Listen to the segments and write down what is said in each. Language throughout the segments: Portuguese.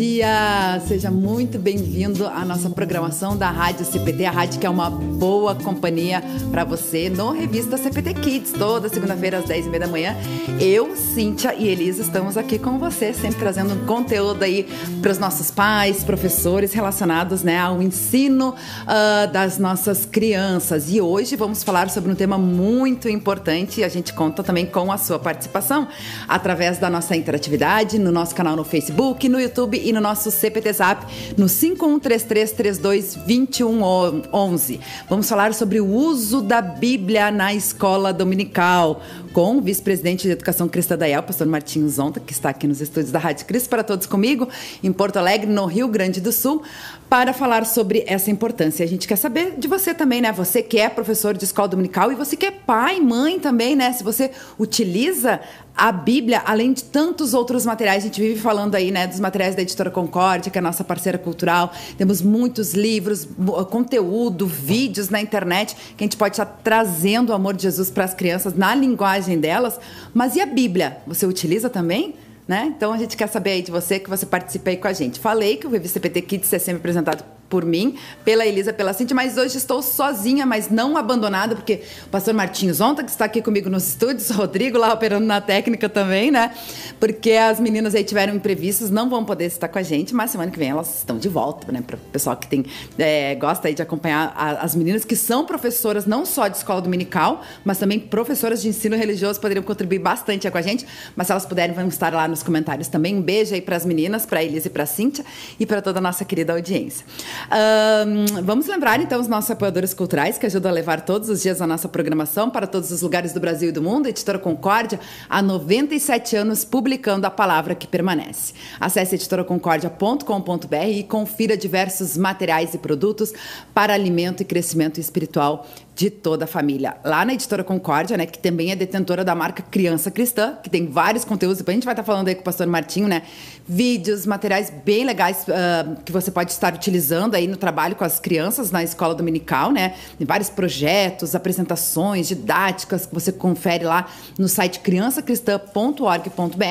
dia! Seja muito bem-vindo à nossa programação da Rádio CPT, a rádio que é uma boa companhia para você no Revista CPT Kids, toda segunda-feira às 10h30 da manhã. Eu, Cíntia e Elisa estamos aqui com você, sempre trazendo um conteúdo aí para os nossos pais, professores relacionados né, ao ensino uh, das nossas crianças. E hoje vamos falar sobre um tema muito importante e a gente conta também com a sua participação através da nossa interatividade no nosso canal no Facebook, no YouTube e no nosso CPT Zap no 5133322111. Vamos falar sobre o uso da Bíblia na escola dominical com o vice-presidente de Educação Cristã da IEL, pastor Martinho Zonta, que está aqui nos estúdios da Rádio Cristo para todos comigo, em Porto Alegre, no Rio Grande do Sul, para falar sobre essa importância. A gente quer saber de você também, né? Você que é professor de escola dominical e você que é pai, mãe também, né? Se você utiliza a Bíblia, além de tantos outros materiais, a gente vive falando aí, né, dos materiais da Editora Concórdia, que é a nossa parceira cultural. Temos muitos livros, conteúdo, vídeos na internet que a gente pode estar trazendo o amor de Jesus para as crianças na linguagem delas. Mas e a Bíblia? Você utiliza também? Né? Então a gente quer saber aí de você que você participe aí com a gente. Falei que o Revista PT Kids é sempre apresentado por mim, pela Elisa, pela Cintia, mas hoje estou sozinha, mas não abandonada, porque o pastor Martins ontem, que está aqui comigo nos estúdios, Rodrigo lá operando na técnica também, né? Porque as meninas aí tiveram imprevistos, não vão poder estar com a gente, mas semana que vem elas estão de volta, né? Para o pessoal que tem, é, gosta aí de acompanhar a, as meninas que são professoras não só de escola dominical, mas também professoras de ensino religioso, poderiam contribuir bastante com a gente, mas se elas puderem, vão estar lá nos comentários também. Um beijo aí para as meninas, para a Elisa e para a Cíntia e para toda a nossa querida audiência. Um, vamos lembrar então os nossos apoiadores culturais que ajudam a levar todos os dias a nossa programação para todos os lugares do Brasil e do mundo. Editora Concórdia, há 97 anos publicando a palavra que permanece. Acesse editoraconcordia.com.br e confira diversos materiais e produtos para alimento e crescimento espiritual de toda a família. Lá na Editora Concórdia, né, que também é detentora da marca Criança Cristã, que tem vários conteúdos, depois a gente vai estar falando aí com o pastor Martinho, né? Vídeos, materiais bem legais uh, que você pode estar utilizando aí no trabalho com as crianças na escola dominical, né? Tem vários projetos, apresentações, didáticas que você confere lá no site criançacristã.org.br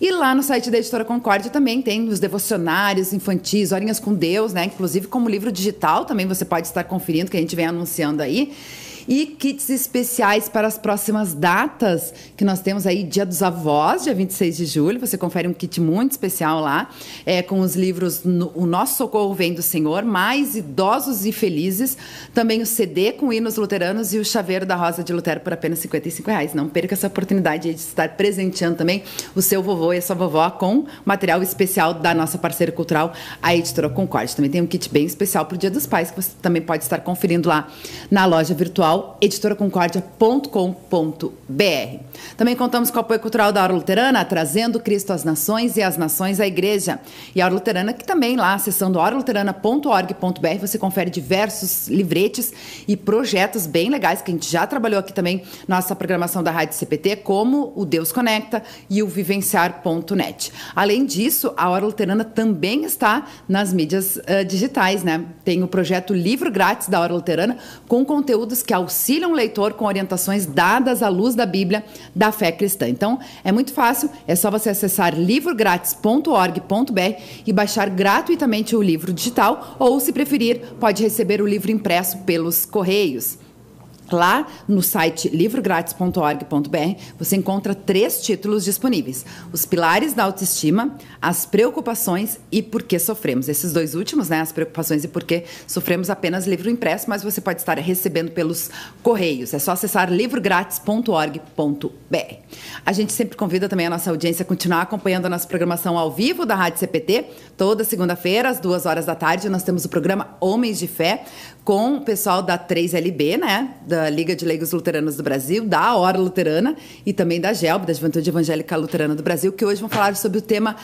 e lá no site da Editora Concórdia também tem os devocionários infantis, Horinhas com Deus, né? Inclusive como livro digital também você pode estar conferindo, que a gente vem anunciando aí e kits especiais para as próximas datas, que nós temos aí Dia dos Avós, dia 26 de julho. Você confere um kit muito especial lá, é, com os livros O Nosso Socorro Vem do Senhor, Mais Idosos e Felizes. Também o CD com hinos luteranos e o chaveiro da Rosa de Lutero por apenas 55 reais. Não perca essa oportunidade de estar presenteando também o seu vovô e a sua vovó com material especial da nossa parceira cultural, a Editora Concorde. Também tem um kit bem especial para o Dia dos Pais, que você também pode estar conferindo lá na loja virtual cultural editoraconcordia.com.br. Também contamos com o apoio cultural da Hora Luterana, trazendo Cristo às nações e as nações à igreja. E a Hora Luterana, que também lá, acessando horaluterana.org.br, você confere diversos livretes e projetos bem legais que a gente já trabalhou aqui também nossa programação da Rádio CPT, como o Deus Conecta e o Vivenciar.net. Além disso, a Hora Luterana também está nas mídias uh, digitais, né? Tem o projeto Livro Grátis da Hora Luterana, com conteúdos que auxiliam o leitor com orientações dadas à luz da Bíblia da fé cristã. Então, é muito fácil, é só você acessar livrográtis.org.br e baixar gratuitamente o livro digital ou, se preferir, pode receber o livro impresso pelos correios. Lá no site livrográtis.org.br você encontra três títulos disponíveis: Os Pilares da Autoestima, As Preocupações e Por que Sofremos. Esses dois últimos, né? As Preocupações e Por que Sofremos, apenas livro impresso, mas você pode estar recebendo pelos correios. É só acessar livrográtis.org.br. A gente sempre convida também a nossa audiência a continuar acompanhando a nossa programação ao vivo da Rádio CPT. Toda segunda-feira, às duas horas da tarde, nós temos o programa Homens de Fé com o pessoal da 3LB, né? Da Liga de Leigos Luteranos do Brasil, da Hora Luterana e também da GELB, da Juventude Evangélica Luterana do Brasil, que hoje vão falar sobre o tema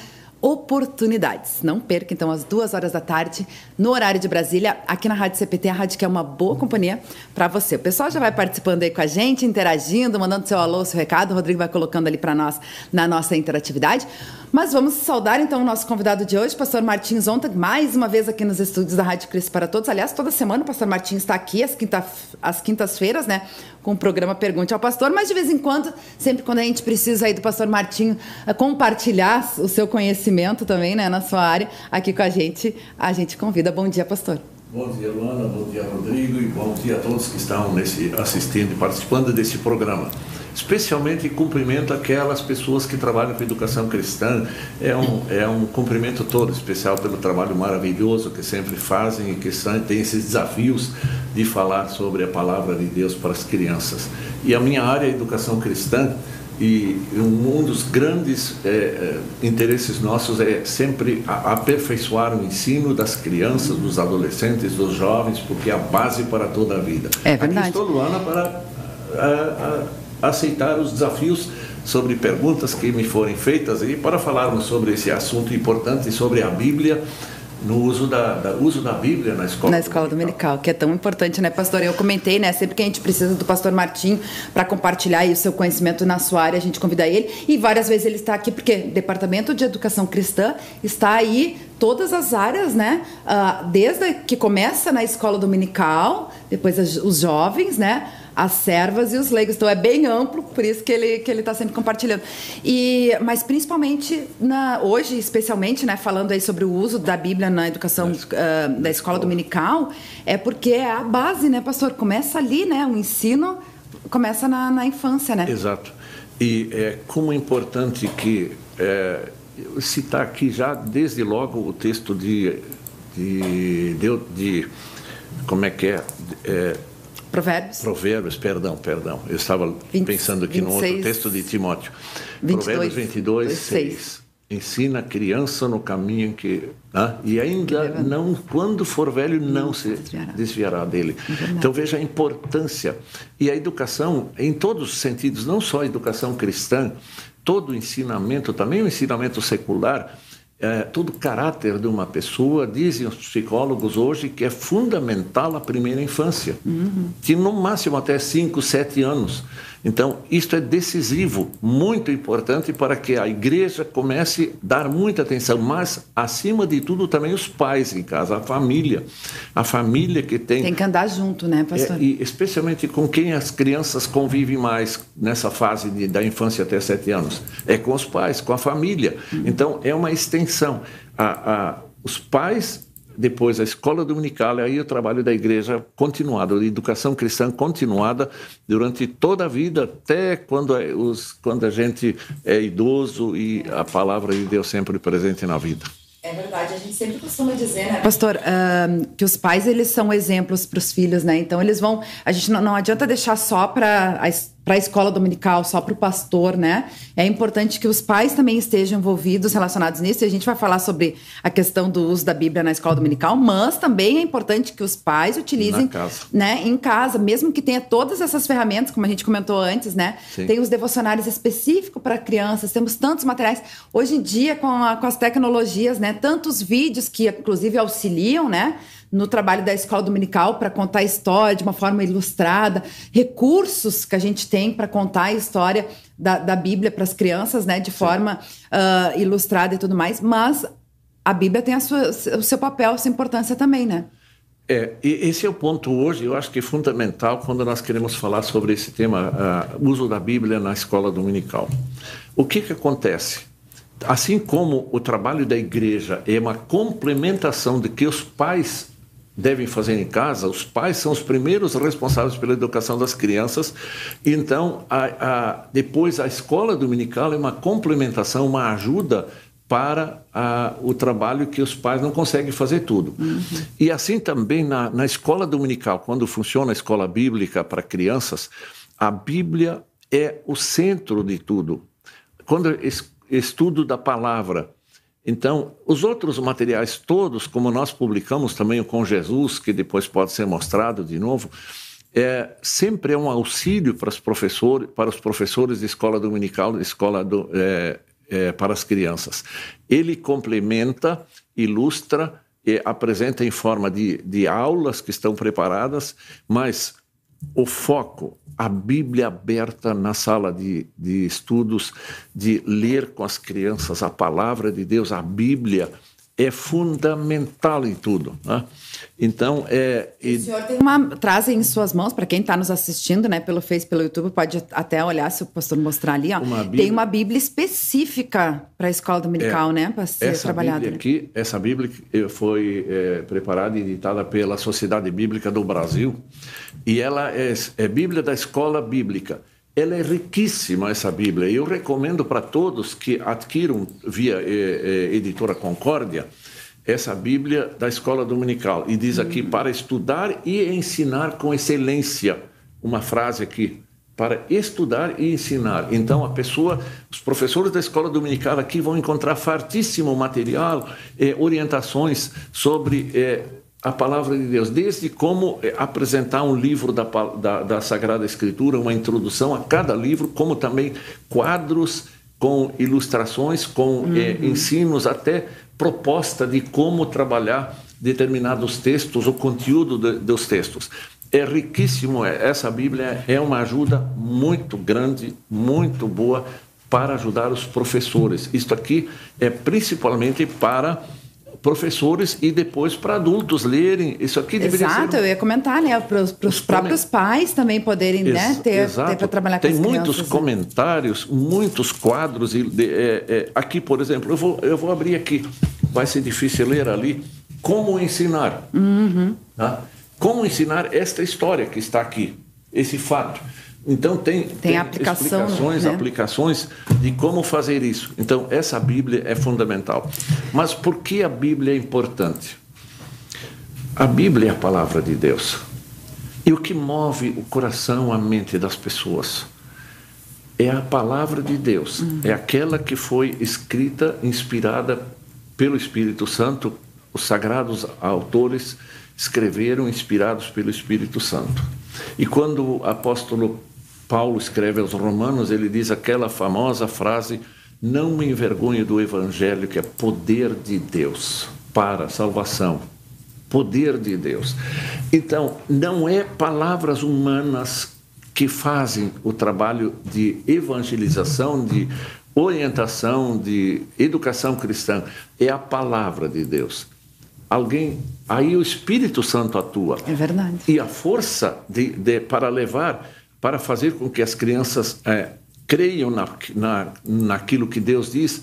oportunidades. Não perca, então, às duas horas da tarde, no horário de Brasília, aqui na Rádio CPT, a rádio que é uma boa companhia para você. O pessoal já vai participando aí com a gente, interagindo, mandando seu alô, seu recado. O Rodrigo vai colocando ali para nós na nossa interatividade. Mas vamos saudar então o nosso convidado de hoje, pastor Martins Onta, mais uma vez aqui nos estúdios da Rádio Cristo para Todos. Aliás, toda semana o pastor Martins está aqui às, quinta, às quintas-feiras, né? com o programa Pergunte ao Pastor, mas de vez em quando, sempre quando a gente precisa aí do pastor Martinho eh, compartilhar o seu conhecimento também, né, na sua área, aqui com a gente, a gente convida. Bom dia, pastor. Bom dia, Luana, bom dia, Rodrigo, e bom dia a todos que estão nesse, assistindo e participando desse programa especialmente cumprimento aquelas pessoas que trabalham com educação cristã. É um, é um cumprimento todo especial pelo trabalho maravilhoso que sempre fazem e que têm esses desafios de falar sobre a palavra de Deus para as crianças. E a minha área é educação cristã. E um dos grandes é, é, interesses nossos é sempre aperfeiçoar o ensino das crianças, dos adolescentes, dos jovens, porque é a base para toda a vida. É verdade. Aqui estou, Luana, para a, a, aceitar os desafios sobre perguntas que me forem feitas e para falarmos sobre esse assunto importante sobre a Bíblia no uso da, da, uso da Bíblia na escola na escola dominical. dominical que é tão importante né pastor eu comentei né sempre que a gente precisa do pastor Martim para compartilhar o seu conhecimento na sua área a gente convida ele e várias vezes ele está aqui porque o departamento de educação cristã está aí todas as áreas né uh, desde que começa na escola dominical depois os jovens né as servas e os leigos. Então é bem amplo, por isso que ele que ele está sempre compartilhando. E mas principalmente na, hoje, especialmente, né, falando aí sobre o uso da Bíblia na educação uh, da escola dominical, é porque é a base, né, pastor? Começa ali, né, o ensino começa na, na infância, né? Exato. E é como é importante que é, citar aqui já desde logo o texto de de, de, de como é que é, é Provérbios. Provérbios, perdão, perdão. Eu estava 20, pensando aqui 26, no outro texto de Timóteo. 22, Provérbios 22, 6. 6. Ensina a criança no caminho que. Ah, e ainda não, quando for velho, não, se desviará, desviará dele. É então veja a importância. E a educação, em todos os sentidos, não só a educação cristã, todo o ensinamento, também o ensinamento secular, é, todo o caráter de uma pessoa, dizem os psicólogos hoje que é fundamental a primeira infância, uhum. que no máximo até 5, 7 anos. Então, isto é decisivo, muito importante para que a igreja comece a dar muita atenção, mas, acima de tudo, também os pais em casa, a família. A família que tem. Tem que andar junto, né, pastor? É, e especialmente com quem as crianças convivem mais nessa fase de, da infância até sete anos. É com os pais, com a família. Uhum. Então, é uma extensão. A, a, os pais depois a escola dominical, e aí o trabalho da igreja continuado, de educação cristã continuada durante toda a vida, até quando, é, os, quando a gente é idoso e a palavra de Deus sempre presente na vida. É verdade, a gente sempre costuma dizer, né, pastor, uh, que os pais eles são exemplos para os filhos, né? Então eles vão, a gente não, não adianta deixar só para para a escola dominical, só para o pastor, né? É importante que os pais também estejam envolvidos, relacionados nisso. E a gente vai falar sobre a questão do uso da Bíblia na escola dominical, mas também é importante que os pais utilizem, né, em casa, mesmo que tenha todas essas ferramentas, como a gente comentou antes, né? Sim. Tem os devocionários específicos para crianças, temos tantos materiais. Hoje em dia, com, a, com as tecnologias, né? Tantos vídeos que, inclusive, auxiliam, né? No trabalho da escola dominical para contar a história de uma forma ilustrada, recursos que a gente tem para contar a história da, da Bíblia para as crianças, né, de forma uh, ilustrada e tudo mais, mas a Bíblia tem a sua, o seu papel, a sua importância também, né? É, esse é o ponto hoje, eu acho que é fundamental quando nós queremos falar sobre esse tema, uh, uso da Bíblia na escola dominical. O que, que acontece? Assim como o trabalho da igreja é uma complementação de que os pais devem fazer em casa, os pais são os primeiros responsáveis pela educação das crianças. Então, a, a, depois a escola dominical é uma complementação, uma ajuda para a, o trabalho que os pais não conseguem fazer tudo. Uhum. E assim também na, na escola dominical, quando funciona a escola bíblica para crianças, a Bíblia é o centro de tudo. Quando es, estudo da palavra, então, os outros materiais todos, como nós publicamos também o Com Jesus, que depois pode ser mostrado de novo, é, sempre é um auxílio para os professores, para os professores de escola dominical, de escola do, é, é, para as crianças. Ele complementa, ilustra, apresenta em forma de, de aulas que estão preparadas, mas o foco a Bíblia aberta na sala de, de estudos, de ler com as crianças a palavra de Deus, a Bíblia é fundamental em tudo. Né? Então, é. E... O senhor tem uma. Traz em suas mãos, para quem está nos assistindo, né, pelo Face, pelo YouTube, pode até olhar, se o pastor mostrar ali, ó. Uma Bíblia... Tem uma Bíblia específica para a escola dominical, é, né? Para ser essa trabalhada. Bíblia aqui, essa Bíblia foi é, preparada e editada pela Sociedade Bíblica do Brasil. E ela é, é Bíblia da Escola Bíblica. Ela é riquíssima, essa Bíblia. Eu recomendo para todos que adquiram via eh, eh, Editora Concórdia essa Bíblia da Escola Dominical. E diz aqui, para estudar e ensinar com excelência. Uma frase aqui, para estudar e ensinar. Então, a pessoa, os professores da escola dominical aqui vão encontrar fartíssimo material, eh, orientações sobre eh, a palavra de Deus, desde como eh, apresentar um livro da, da, da, Sagrada Escritura, uma introdução a cada livro, como também quadros com ilustrações, com uhum. eh, ensinos, até proposta de como trabalhar determinados textos, o conteúdo de, dos textos. É riquíssimo, é, essa Bíblia é uma ajuda muito grande, muito boa para ajudar os professores. Isto aqui é principalmente para professores e depois para adultos lerem. Isso aqui deveria Exato, ser... eu ia comentar, né? Para os próprios pais também poderem né, Ex né, ter, ter para trabalhar Tem com Tem muitos crianças, comentários, muitos quadros. E, de, é, é, aqui, por exemplo, eu vou, eu vou abrir aqui. Vai ser difícil ler ali. Como ensinar. Uhum. Tá? Como ensinar esta história que está aqui, esse fato. Então tem, tem, tem aplicação, explicações, né? aplicações de como fazer isso. Então essa Bíblia é fundamental. Mas por que a Bíblia é importante? A Bíblia é a palavra de Deus. E o que move o coração, a mente das pessoas é a palavra de Deus. Uhum. É aquela que foi escrita, inspirada pelo Espírito Santo. Os sagrados autores escreveram inspirados pelo Espírito Santo. E quando o apóstolo Paulo escreve aos Romanos, ele diz aquela famosa frase: Não me envergonhe do Evangelho, que é poder de Deus para a salvação. Poder de Deus. Então, não é palavras humanas que fazem o trabalho de evangelização, de orientação, de educação cristã. É a palavra de Deus. Alguém, aí o Espírito Santo atua. É verdade. E a força de, de para levar para fazer com que as crianças é, creiam na, na, naquilo que Deus diz,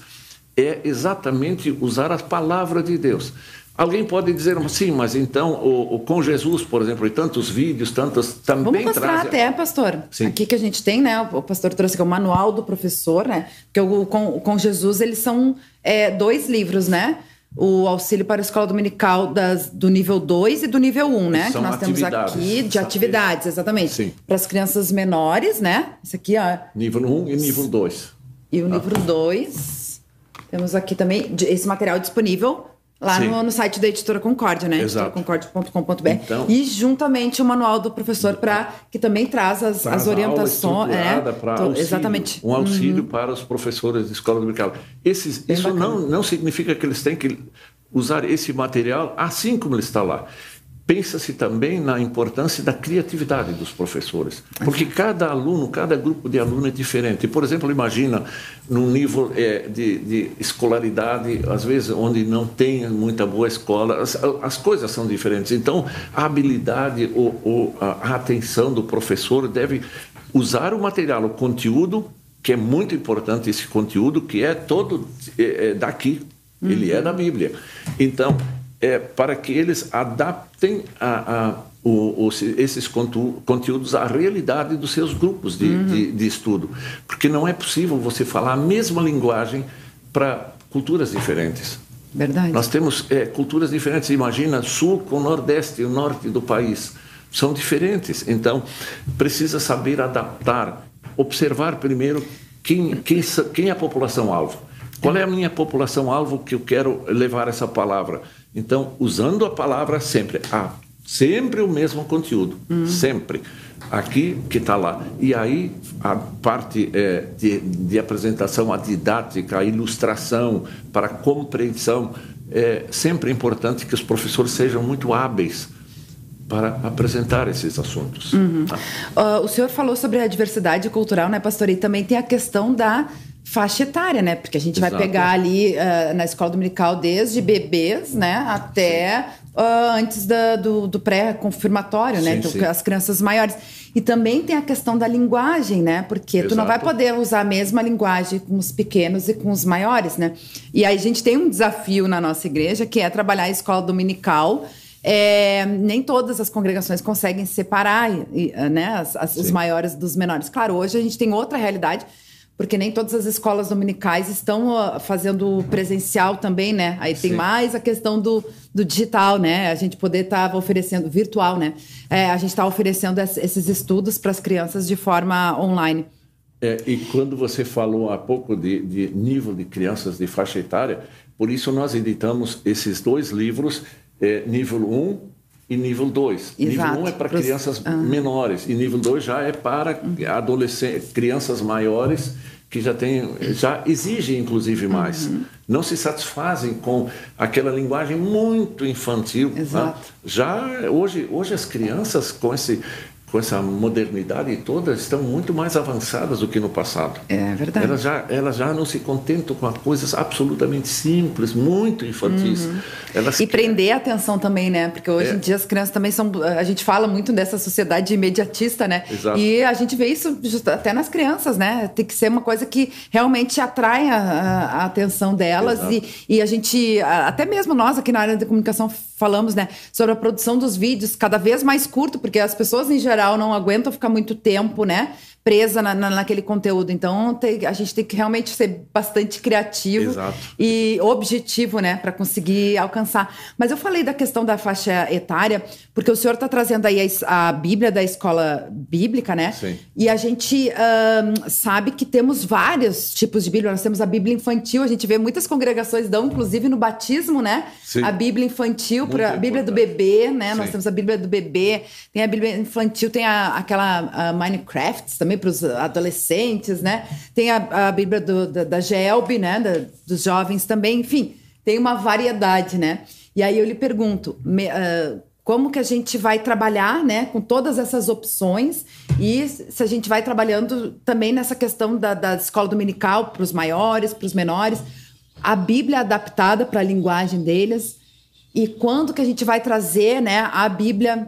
é exatamente usar as palavras de Deus. Alguém pode dizer, sim, mas então o, o, com Jesus, por exemplo, e tantos vídeos, tantas também Vamos mostrar trazem... até, pastor. Sim. Aqui que a gente tem, né? O pastor trouxe aqui o manual do professor, né? Porque o, com, com Jesus eles são é, dois livros, né? O auxílio para a escola dominical das, do nível 2 e do nível 1, um, né? São que nós temos aqui de atividades, exatamente. Sim. Para as crianças menores, né? Esse aqui, ó. Nível 1 um e nível 2. E o ah. nível 2. Temos aqui também esse material disponível Lá no, no, site da Editora Concórdia, né? editoraconcórdia.com.br. Então, e juntamente o manual do professor para que também traz as, as orientações. É, auxílio, exatamente. Um auxílio uhum. para os professores de escola dominical. Esses, isso não, não significa que eles têm que usar esse material assim como ele está lá pensa-se também na importância da criatividade dos professores, porque cada aluno, cada grupo de aluno é diferente. Por exemplo, imagina num nível é, de, de, escolaridade, às vezes onde não tem muita boa escola, as, as coisas são diferentes. Então, a habilidade ou, ou a atenção do professor deve usar o material, o conteúdo que é muito importante esse conteúdo que é todo é, é daqui, ele é uhum. da Bíblia. Então é, para que eles adaptem a, a, o, os, esses conteúdos à realidade dos seus grupos de, uhum. de, de, estudo. Porque não é possível você falar a mesma linguagem para culturas diferentes. Verdade. Nós temos é, culturas diferentes. Imagina sul com nordeste e o norte do país. São diferentes. Então, precisa saber adaptar, observar primeiro quem, quem, quem é a população-alvo. Qual é a minha população-alvo que eu quero levar essa palavra? Então, usando a palavra sempre, ah, sempre o mesmo conteúdo, uhum. sempre. Aqui que está lá. E aí a parte é, de, de, apresentação, a didática, a ilustração, para a compreensão, é sempre importante que os professores sejam muito hábeis para apresentar esses assuntos. Uhum. Tá? Uh, o senhor falou sobre a diversidade cultural, né, pastor? E também tem a questão da faixa etária, né? Porque a gente Exato. vai pegar ali uh, na escola dominical desde bebês, né, até uh, antes da, do, do pré-confirmatório, né? Então, sim. as crianças maiores. E também tem a questão da linguagem, né? Porque Exato. tu não vai poder usar a mesma linguagem com os pequenos e com os maiores, né? E aí a gente tem um desafio na nossa igreja que é trabalhar a escola dominical. É, nem todas as congregações conseguem separar né, as, as, os maiores dos menores. Claro, hoje a gente tem outra realidade porque nem todas as escolas dominicais estão fazendo presencial também, né? Aí tem Sim. mais a questão do, do digital, né? A gente poder estar tá oferecendo, virtual, né? É, a gente está oferecendo esses estudos para as crianças de forma online. É, e quando você falou há pouco de, de, nível de crianças de faixa etária, por isso nós editamos esses dois livros, é, nível 1 e nível 2. Nível 1 um é para crianças ah. menores e nível 2 já é para adolescentes, crianças maiores que já tem, já exigem inclusive mais. Uhum. Não se satisfazem com aquela linguagem muito infantil. Né? Exato. Já hoje, hoje as crianças com esse com essa modernidade toda, estão muito mais avançadas do que no passado. É verdade. Elas já, elas já não se contentam com coisas absolutamente simples, muito infantis. Uhum. Elas e prender a atenção também, né? Porque hoje é. em dia as crianças também são. A gente fala muito dessa sociedade imediatista, né? Exato. E a gente vê isso até nas crianças, né? Tem que ser uma coisa que realmente atrai a, a atenção delas. E, e a gente, até mesmo nós aqui na área de comunicação, falamos, né? Sobre a produção dos vídeos cada vez mais curto, porque as pessoas em geral não aguentam ficar muito tempo, né? Presa na, na, naquele conteúdo. Então, tem, a gente tem que realmente ser bastante criativo Exato. e objetivo, né, para conseguir alcançar. Mas eu falei da questão da faixa etária, porque o senhor está trazendo aí a, a, Bíblia da escola bíblica, né? Sim. E a gente um, sabe que temos vários tipos de Bíblia. Nós temos a Bíblia infantil, a gente vê muitas congregações dão, inclusive no batismo, né? Sim. A Bíblia infantil, para a Bíblia do bebê, né? Sim. Nós temos a Bíblia do bebê, tem a Bíblia infantil, tem a, aquela a Minecraft também também para os adolescentes, né? Tem a, a Bíblia do, da, da Gelb, né? Da, dos jovens também, enfim, tem uma variedade, né? E aí eu lhe pergunto, me, uh, como que a gente vai trabalhar, né, com todas essas opções e se a gente vai trabalhando também nessa questão da, da escola dominical para os maiores, para os menores, a Bíblia adaptada para a linguagem deles e quando que a gente vai trazer, né, a Bíblia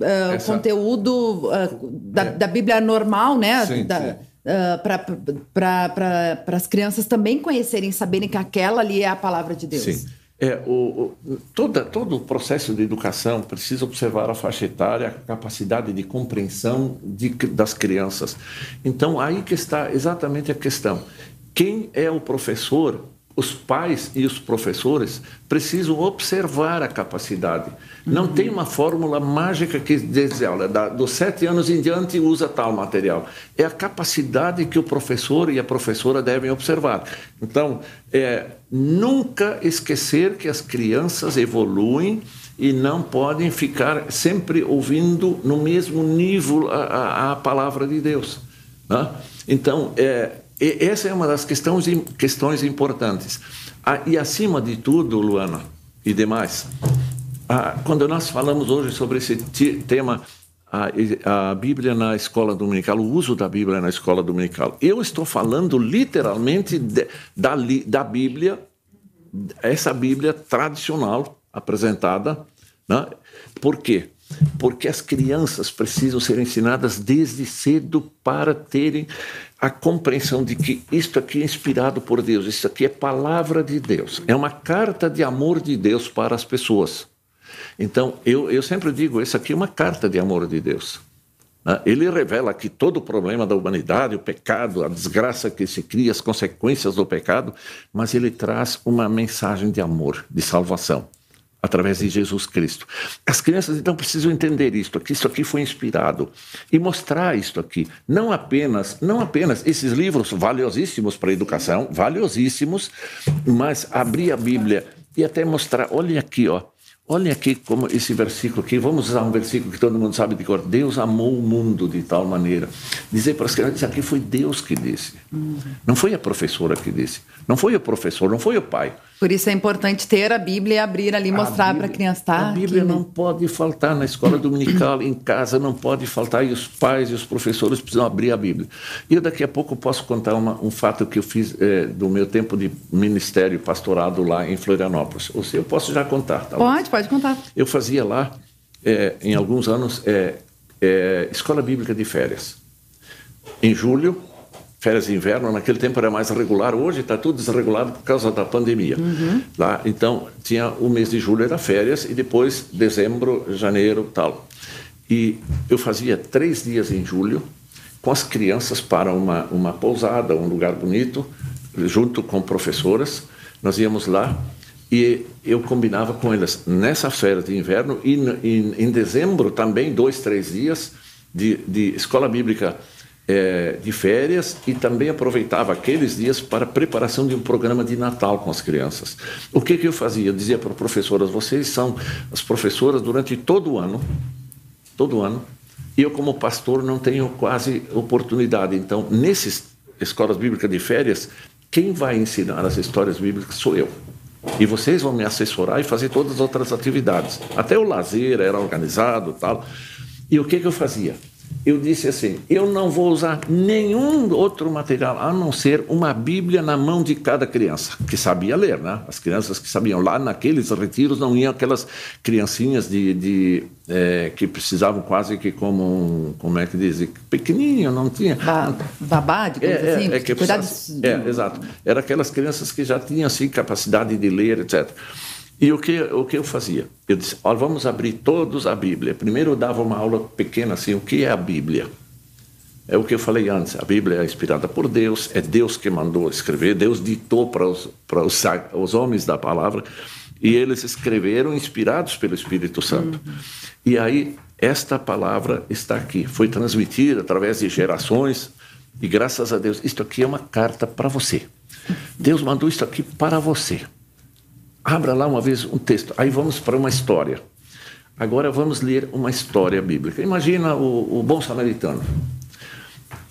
uh, Essa... conteúdo uh, da, é. da, Bíblia normal, né? Sim, da, sim. Uh, para as crianças também conhecerem, saberem que aquela ali é a palavra de Deus. Sim. É, o, o, toda, todo o processo de educação precisa observar a faixa etária, a capacidade de compreensão de, das crianças. Então, aí que está exatamente a questão. Quem é o professor os pais e os professores precisam observar a capacidade. Não uhum. tem uma fórmula mágica que diz, olha, dos sete anos em diante usa tal material. É a capacidade que o professor e a professora devem observar. Então, é, nunca esquecer que as crianças evoluem e não podem ficar sempre ouvindo no mesmo nível a, a, a palavra de Deus. Né? Então, é, e essa é uma das questões, questões importantes. Ah, e acima de tudo, Luana e demais, ah, quando nós falamos hoje sobre esse tema, a, a, Bíblia na escola dominical, o uso da Bíblia na escola dominical, eu estou falando literalmente de, da, da Bíblia, essa Bíblia tradicional apresentada. Né? Por quê? Porque as crianças precisam ser ensinadas desde cedo para terem a compreensão de que isto aqui é inspirado por Deus, isso aqui é palavra de Deus, é uma carta de amor de Deus para as pessoas. Então, eu, eu sempre digo, isso aqui é uma carta de amor de Deus. Né? Ele revela que todo o problema da humanidade, o pecado, a desgraça que se cria, as consequências do pecado, mas ele traz uma mensagem de amor, de salvação através de Jesus Cristo. As crianças então precisam entender isto aqui, isso aqui foi inspirado. E mostrar isto aqui, não apenas, não apenas esses livros valiosíssimos para a educação, valiosíssimos, mas abrir a Bíblia e até mostrar, olha aqui, ó, Olha aqui como esse versículo aqui, vamos usar um versículo que todo mundo sabe de cor. Deus amou o mundo de tal maneira. Dizer para as crianças, aqui foi Deus que disse. Uhum. Não foi a professora que disse. Não foi o professor, não foi o pai. Por isso é importante ter a Bíblia e abrir ali, mostrar para a criança. Tá, a Bíblia aqui, né? não pode faltar na escola dominical, em casa não pode faltar, e os pais e os professores precisam abrir a Bíblia. E eu daqui a pouco posso contar uma, um fato que eu fiz é, do meu tempo de ministério pastorado lá em Florianópolis. Ou seja, eu posso já contar. Tá pode, pode contar. Eu fazia lá, é, em alguns anos, é, é escola bíblica de férias. Em julho, férias de inverno, naquele tempo era mais regular, hoje está tudo desregulado por causa da pandemia. Uhum. Lá, então, tinha o mês de julho era férias e depois dezembro, janeiro, tal. E eu fazia três dias em julho com as crianças para uma, uma pousada, um lugar bonito, junto com professoras. Nós íamos lá e eu combinava com elas nessa férias de inverno e em, em dezembro também, dois, três dias de, de escola bíblica é, de férias e também aproveitava aqueles dias para a preparação de um programa de Natal com as crianças. O que, que eu fazia? Eu dizia para professoras: vocês são as professoras durante todo o ano, todo ano, e eu, como pastor, não tenho quase oportunidade. Então, nessas escolas bíblicas de férias, quem vai ensinar as histórias bíblicas sou eu. E vocês vão me assessorar e fazer todas as outras atividades. Até o lazer era organizado tal. E o que, que eu fazia? Eu disse assim: eu não vou usar nenhum outro material a não ser uma Bíblia na mão de cada criança que sabia ler, né? As crianças que sabiam lá naqueles retiros não iam aquelas criancinhas de, de é, que precisavam quase que como um, como é que diz, pequenininho, não tinha ba babá, digamos é, assim, é, é que cuidado. É, exato. Era aquelas crianças que já tinham assim capacidade de ler, etc. E o que, o que eu fazia? Eu disse, olha, vamos abrir todos a Bíblia. Primeiro eu dava uma aula pequena assim, o que é a Bíblia? É o que eu falei antes, a Bíblia é inspirada por Deus, é Deus que mandou escrever, Deus ditou para os, para os, os homens da palavra, e eles escreveram inspirados pelo Espírito Santo. Uhum. E aí, esta palavra está aqui, foi transmitida através de gerações, e graças a Deus, isto aqui é uma carta para você. Deus mandou isto aqui para você. Abra lá uma vez um texto. Aí vamos para uma história. Agora vamos ler uma história bíblica. Imagina o, o bom samaritano.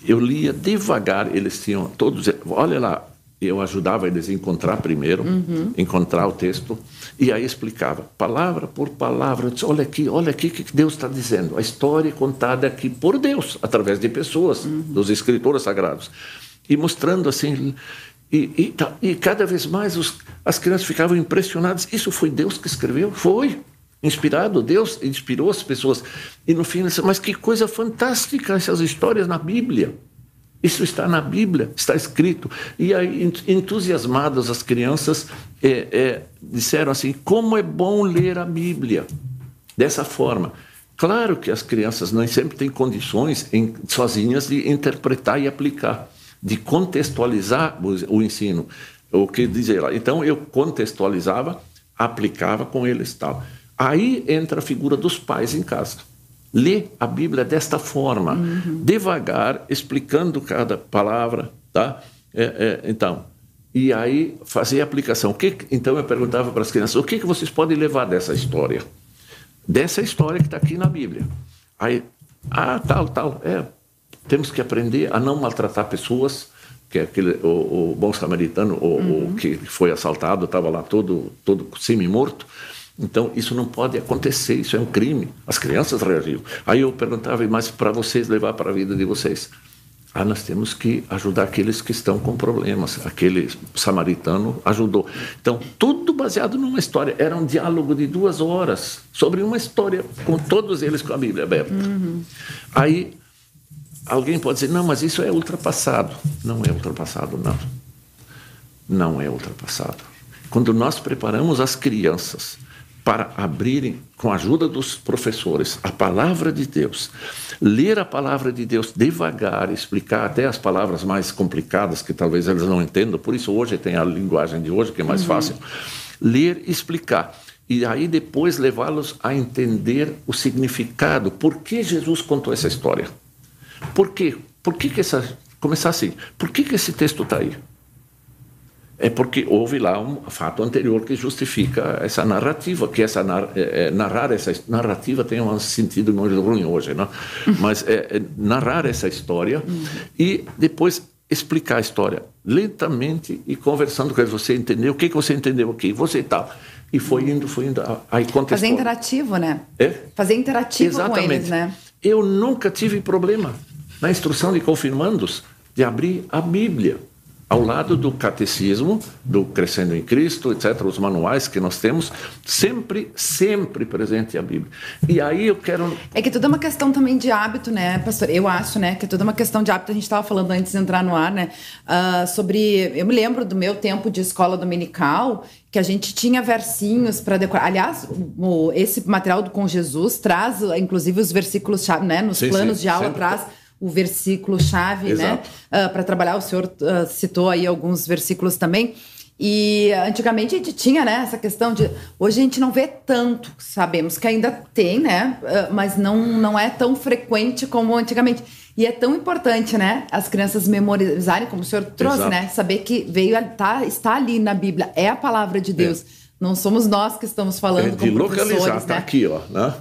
Eu lia devagar, eles tinham todos. Olha lá, eu ajudava eles a encontrar primeiro, uhum. encontrar o texto, e aí explicava, palavra por palavra. Eu disse, olha aqui, olha aqui o que Deus está dizendo. A história contada aqui por Deus, através de pessoas, uhum. dos escritores sagrados. E mostrando assim. E, e, tá, e cada vez mais os, as crianças ficavam impressionadas. Isso foi Deus que escreveu? Foi. Inspirado, Deus inspirou as pessoas. E no fim, mas que coisa fantástica essas histórias na Bíblia. Isso está na Bíblia, está escrito. E aí, entusiasmadas, as crianças é, é, disseram assim: como é bom ler a Bíblia. Dessa forma. Claro que as crianças nem sempre têm condições em, sozinhas de interpretar e aplicar de contextualizar o ensino. O que dizer lá. Então eu contextualizava, aplicava com eles tal. Aí entra a figura dos pais em casa. Lê a Bíblia desta forma, uhum. devagar, explicando cada palavra, tá? É, é, então, e aí fazer a aplicação. O que, então eu perguntava para as crianças: o que, que vocês podem levar dessa história? Dessa história que está aqui na Bíblia. Aí, ah, tal, tal, é, temos que aprender a não maltratar pessoas, que é aquele, o, o bom samaritano, o, uhum. o, que foi assaltado, estava lá todo, todo semi-morto. Então, isso não pode acontecer, isso é um crime. As crianças reagiam. Aí eu perguntava, mas para vocês levar para a vida de vocês? Ah, nós temos que ajudar aqueles que estão com problemas. Aquele samaritano ajudou. Então, tudo baseado numa história. Era um diálogo de duas horas sobre uma história, com todos eles com a Bíblia aberta. Uhum. Aí Alguém pode dizer, não, mas isso é ultrapassado. Não é ultrapassado, não. Não é ultrapassado. Quando nós preparamos as crianças para abrirem, com a ajuda dos professores, a palavra de Deus, ler a palavra de Deus devagar, explicar até as palavras mais complicadas que talvez eles não entendam, por isso hoje tem a linguagem de hoje que é mais uhum. fácil. Ler e explicar. E aí depois levá-los a entender o significado. Por que Jesus contou essa história? Por quê? Por que, que essa. Começar assim. Por que, que esse texto está aí? é porque houve lá um fato anterior que justifica essa narrativa, que essa é, é, narrar essa narrativa tem um sentido muito ruim hoje, não? Mas é, é narrar essa história e depois explicar a história lentamente e conversando com você entendeu o que que você entendeu aqui, você e tal. E foi indo, foi indo, aí conta Fazer interativo, né? É? Fazer interativo Exatamente. com eles, né? Eu nunca tive problema na instrução de confirmandos de abrir a Bíblia ao lado do catecismo, do Crescendo em Cristo, etc., os manuais que nós temos, sempre, sempre presente a Bíblia. E aí eu quero. É que tudo é uma questão também de hábito, né, pastor? Eu acho, né, que é tudo uma questão de hábito. A gente estava falando antes de entrar no ar, né, uh, sobre. Eu me lembro do meu tempo de escola dominical, que a gente tinha versinhos para decorar. Aliás, o, esse material do Com Jesus traz, inclusive, os versículos, né, nos sim, planos sim, de aula, sempre. traz o versículo chave, né? Uh, ah, para trabalhar. O senhor uh, citou aí alguns versículos também. E antigamente a gente tinha, né, essa questão de. Hoje a gente não vê tanto, sabemos que ainda tem, né? Uh, mas não, não é tão frequente como antigamente. E é tão importante, né? As crianças memorizarem, como o senhor trouxe, Exato. né? Saber que veio, tá, está ali na Bíblia, é a palavra de Deus. É. Não somos nós que estamos falando é de localizar, tá né? aqui, ó, né?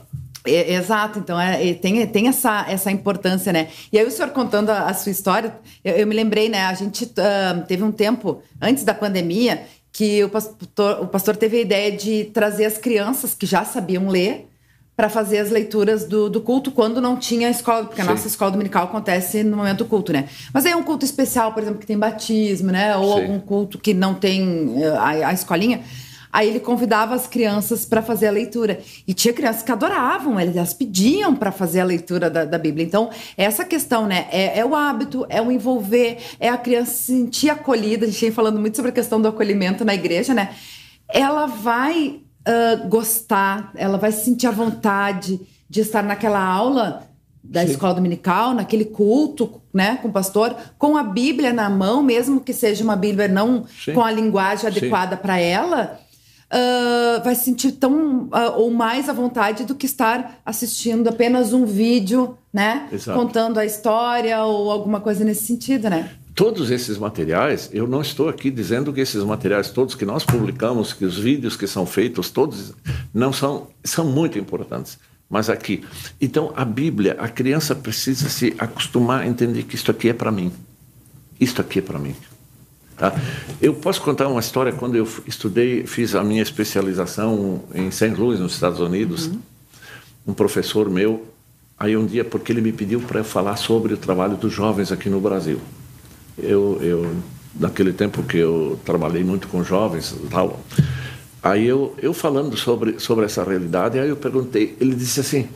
É, exato, então é, tem, tem essa, essa importância, né? E aí o senhor contando a, a sua história, eu, eu, me lembrei, né? A gente uh, teve um tempo, antes da pandemia, que o pastor, o pastor teve a ideia de trazer as crianças que já sabiam ler para fazer as leituras do, do, culto quando não tinha escola, porque Sim. a nossa escola dominical acontece no momento do culto, né? Mas aí é um culto especial, por exemplo, que tem batismo, né? Ou Sim. algum culto que não tem uh, a, a escolinha. Aí ele convidava as crianças para fazer a leitura. E tinha crianças que adoravam, elas pediam para fazer a leitura da, da, Bíblia. Então, essa questão, né? É, é, o hábito, é o envolver, é a criança se sentir acolhida. A gente vem falando muito sobre a questão do acolhimento na igreja, né? Ela vai uh, gostar, ela vai se sentir à vontade de estar naquela aula da Sim. escola dominical, naquele culto, né, com o pastor, com a Bíblia na mão, mesmo que seja uma Bíblia não Sim. com a linguagem adequada para ela uh, vai se sentir tão uh, ou mais à vontade do que estar assistindo apenas um vídeo, né? Exato. Contando a história ou alguma coisa nesse sentido, né? Todos esses materiais, eu não estou aqui dizendo que esses materiais todos que nós publicamos, que os vídeos que são feitos, todos não são, são muito importantes. Mas aqui, então a Bíblia, a criança precisa se acostumar a entender que isto aqui é para mim. Isto aqui é para mim. Tá? Eu posso contar uma história quando eu estudei, fiz a minha especialização em St. Louis, nos Estados Unidos. Uhum. Um professor meu, aí um dia, porque ele me pediu para falar sobre o trabalho dos jovens aqui no Brasil. Eu, eu naquele tempo que eu trabalhei muito com jovens, tal. Aí eu, eu falando sobre sobre essa realidade, aí eu perguntei, ele disse assim,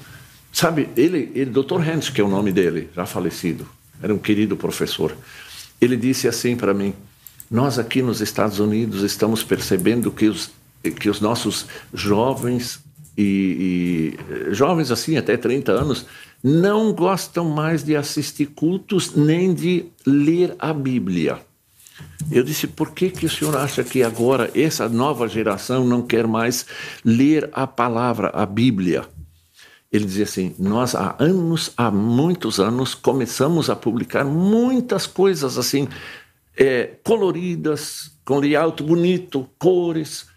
sabe, ele, ele Dr. Hans, que é o nome dele, já falecido, era um querido professor. Ele disse assim para mim: nós aqui nos Estados Unidos estamos percebendo que os, que os nossos jovens e, e, jovens assim até 30 anos não gostam mais de assistir cultos nem de ler a Bíblia. Eu disse, por que, que o senhor acha que agora essa nova geração não quer mais ler a palavra, a Bíblia? Ele dizia assim: Nós há anos, há muitos anos, começamos a publicar muitas coisas assim, é, coloridas, com layout bonito, cores,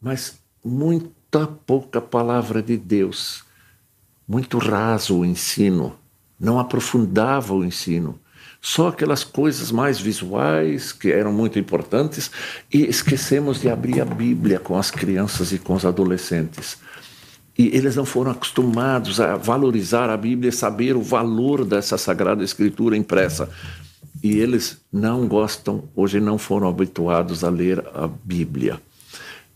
mas muita pouca palavra de Deus. Muito raso o ensino, não aprofundava o ensino. Só aquelas coisas mais visuais que eram muito importantes e esquecemos de abrir a Bíblia com as crianças e com os adolescentes. E eles não foram acostumados a valorizar a Bíblia e saber o valor dessa sagrada escritura impressa e eles não gostam, hoje não foram habituados a ler a Bíblia.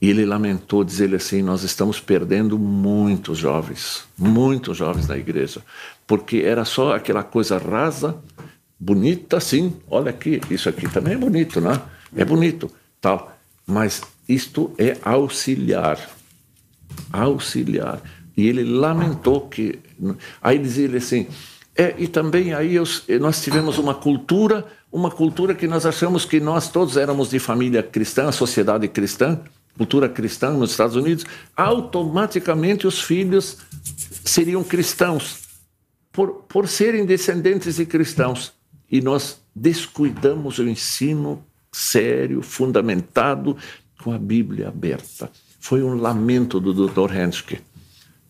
E ele lamentou, dizer assim: Nós estamos perdendo muitos jovens, muitos jovens na igreja, porque era só aquela coisa rasa, bonita, sim, olha aqui, isso aqui também é bonito, né? É bonito, tal. Mas isto é auxiliar. Auxiliar. E ele lamentou que. Aí dizia ele assim: é, e também aí eu, nós tivemos uma cultura, uma cultura que nós achamos que nós todos éramos de família cristã, sociedade cristã, cultura cristã nos Estados Unidos, automaticamente os filhos seriam cristãos, por, por serem descendentes de cristãos. E nós descuidamos o ensino sério, fundamentado, com a Bíblia aberta. Foi um lamento do Dr. Henschke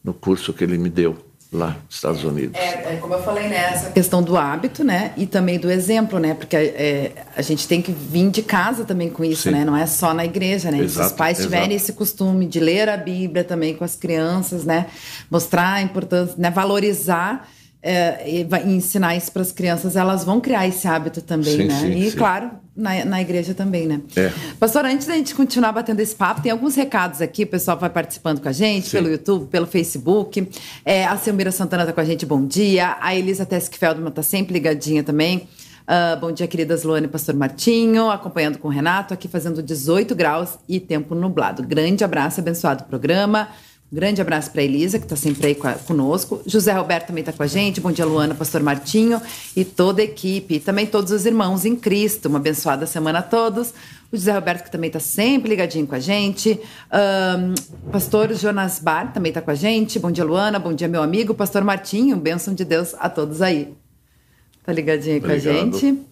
no curso que ele me deu lá nos Estados Unidos. É, é, como eu falei, né, essa questão do hábito, né, e também do exemplo, né, porque é, a gente tem que vir de casa também com isso, Sim. né, não é só na igreja, né, exato, se os pais tiverem esse costume de ler a Bíblia também com as crianças, né, mostrar a importância, né, valorizar é, ensinar isso para as crianças, elas vão criar esse hábito também, sim, né? Sim, e, sim. claro, na, na igreja também, né? É. Pastor, antes da gente continuar batendo esse papo, tem alguns recados aqui, o pessoal vai participando com a gente, pelo YouTube, pelo Facebook. É, a Selmira Santana está com a gente, bom dia. A Elisa Teskfeldman está sempre ligadinha também. Uh, bom dia, queridas Luane e Pastor Martinho, acompanhando com o Renato, aqui fazendo 18 graus e tempo nublado. Grande abraço, abençoado programa. Grande abraço para Elisa, que está sempre aí conosco. José Roberto também está com a gente. Bom dia, Luana, Pastor Martinho e toda a equipe. E também todos os irmãos em Cristo. Uma abençoada semana a todos. O José Roberto, que também está sempre ligadinho com a gente. Um, Pastor Jonas Bar também está com a gente. Bom dia, Luana. Bom dia, meu amigo. Pastor Martinho, bênção de Deus a todos aí. Tá ligadinho aí com a gente.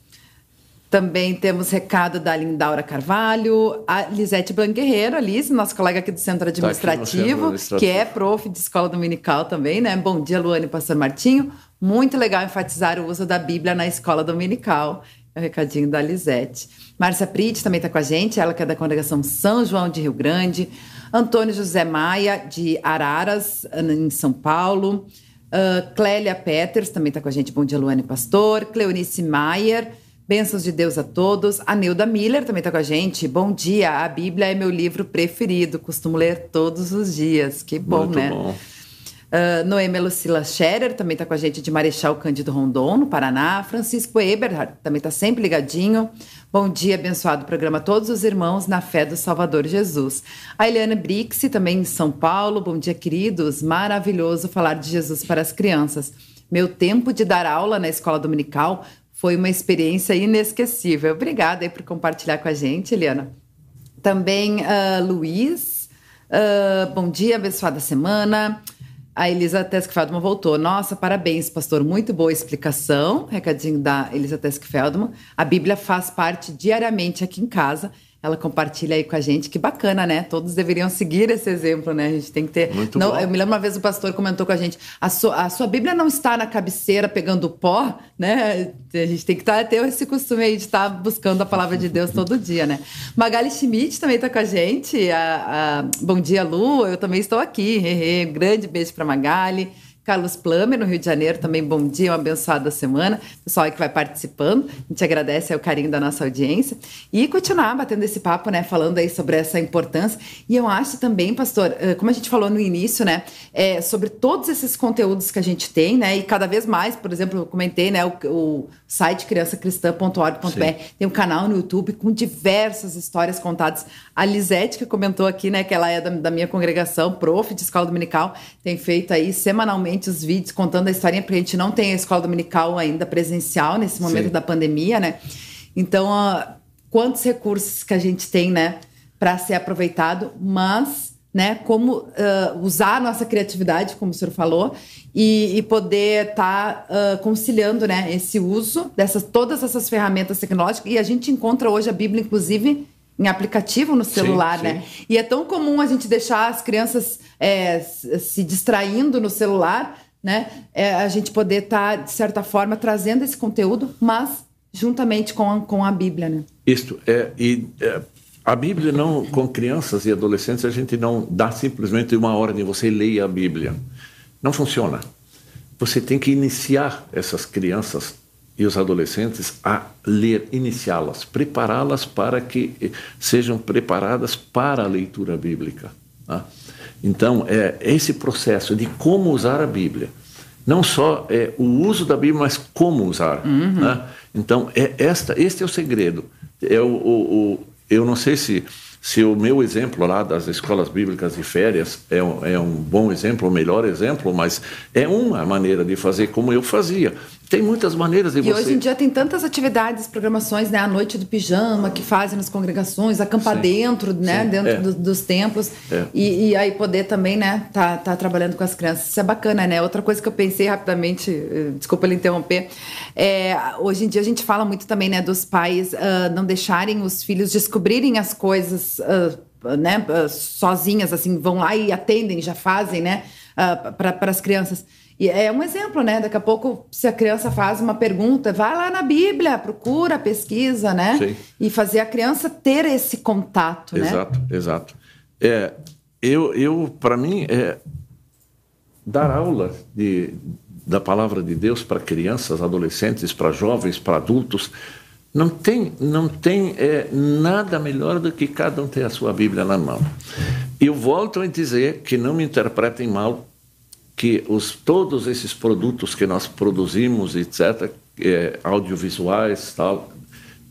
Também temos recado da Lindaura Carvalho, a Lisete Blanguerreiro, Alice, nossa colega aqui do Centro Administrativo, tá administrativo, que é prof de escola dominical também, né? Bom dia, Luane e Pastor Martinho. Muito legal enfatizar o uso da Bíblia na escola dominical. É o recadinho da Lisete. Márcia Prit também está com a gente, ela que é da congregação São João de Rio Grande. Antônio José Maia, de Araras, em São Paulo. Uh, Clélia Peters também está com a gente. Bom dia, Luane Pastor. Cleonice Maier Bênçãos de Deus a todos. A Neuda Miller também está com a gente. Bom dia. A Bíblia é meu livro preferido. Costumo ler todos os dias. Que bom, Muito né? Bom. Uh, Noemi Lucila Scherer também está com a gente de Marechal Cândido Rondon, no Paraná. Francisco Eberhard também está sempre ligadinho. Bom dia, abençoado programa todos os irmãos na fé do Salvador Jesus. A Eliane Brixi, também em São Paulo. Bom dia, queridos. Maravilhoso falar de Jesus para as crianças. Meu tempo de dar aula na escola dominical foi uma experiência inesquecível. Obrigada aí por compartilhar com a gente, Eliana. Também uh, Luiz, uh, bom dia, abençoada semana. A Elisa Teskfeldman voltou. Nossa, parabéns, pastor. Muito boa explicação. Recadinho da Elisa Teskfeldman. A Bíblia faz parte diariamente aqui em casa ela compartilha aí com a gente. Que bacana, né? Todos deveriam seguir esse exemplo, né? A gente tem que ter. Muito não, bom. Eu me lembro uma vez o pastor comentou com a gente: a sua, a sua Bíblia não está na cabeceira pegando pó, né? A gente tem que tá, ter esse costume aí de estar tá buscando a palavra de Deus todo dia, né? Magali Schmidt também está com a gente. A, a, bom dia, Lu. Eu também estou aqui. Grande beijo para Magali. Carlos Plummer, no Rio de Janeiro, também bom dia, uma abençoada semana. Pessoal aí que vai participando, a gente agradece o carinho da nossa audiência. E continuar batendo esse papo, né, falando aí sobre essa importância. E eu acho também, pastor, eh, como a gente falou no início, né, é, sobre todos esses conteúdos que a gente tem, né, e cada vez mais, por exemplo, eu comentei, né, o, o site criançacristã.org.br tem um canal no YouTube com diversas histórias contadas. A Lisete, que comentou aqui, né, que ela é da, da minha congregação, prof de escola dominical, tem feito aí semanalmente os vídeos contando a historinha, porque a gente não tem a escola dominical ainda presencial nesse momento Sim. da pandemia, né? Então, uh, quantos recursos que a gente tem, né, para ser aproveitado, mas, né, como uh, usar a nossa criatividade, como o senhor falou, e, e poder estar tá, uh, conciliando, né, esse uso dessas todas essas ferramentas tecnológicas. E a gente encontra hoje a Bíblia, inclusive, em aplicativo no celular, sim, né? Sim. E é tão comum a gente deixar as crianças é, se distraindo no celular, né? É, a gente poder estar, tá, de certa forma, trazendo esse conteúdo, mas juntamente com a, com a Bíblia, né? Isto é, e é, a Bíblia não, com crianças e adolescentes, a gente não dá simplesmente uma ordem, você leia a Bíblia. Não funciona. Você tem que iniciar essas crianças e os adolescentes a ler, iniciá-las, prepará-las para que sejam preparadas para a leitura bíblica. Tá? Então, é esse processo de como usar a Bíblia. Não só é o uso da Bíblia, mas como usar. Uhum. Né? Então, é esta, este é o segredo. É o, o, o, eu não sei se se o meu exemplo lá das escolas bíblicas de férias é um, é um bom exemplo, o melhor exemplo, mas é uma maneira de fazer como eu fazia. Tem muitas maneiras de e você... E hoje em dia tem tantas atividades, programações, né? A noite do pijama que fazem nas congregações, acampar Sim. dentro, né? Sim. Dentro é. do, dos templos. É. E, e, aí poder também, né? Tá, tá trabalhando com as crianças. Isso é bacana, né? Outra coisa que eu pensei rapidamente, eh, desculpa ele interromper, é, hoje em dia a gente fala muito também, né? Dos pais uh, não deixarem os filhos descobrirem as coisas... Uh, né, sozinhas, assim, vão lá e atendem, já fazem, né, uh, para as crianças. E é um exemplo, né? Daqui a pouco, se a criança faz uma pergunta, vai lá na Bíblia, procura, pesquisa, né? Sim. E fazer a criança ter esse contato, exato, né? Exato, exato. É, eu, eu para mim, é, dar aula de, da palavra de Deus para crianças, adolescentes, para jovens, para adultos, não tem, não tem é, nada melhor do que cada um ter a sua Bíblia na mão. Eu volto a dizer que não me interpretem mal que os, todos esses produtos que nós produzimos, etc., é, audiovisuais, tal,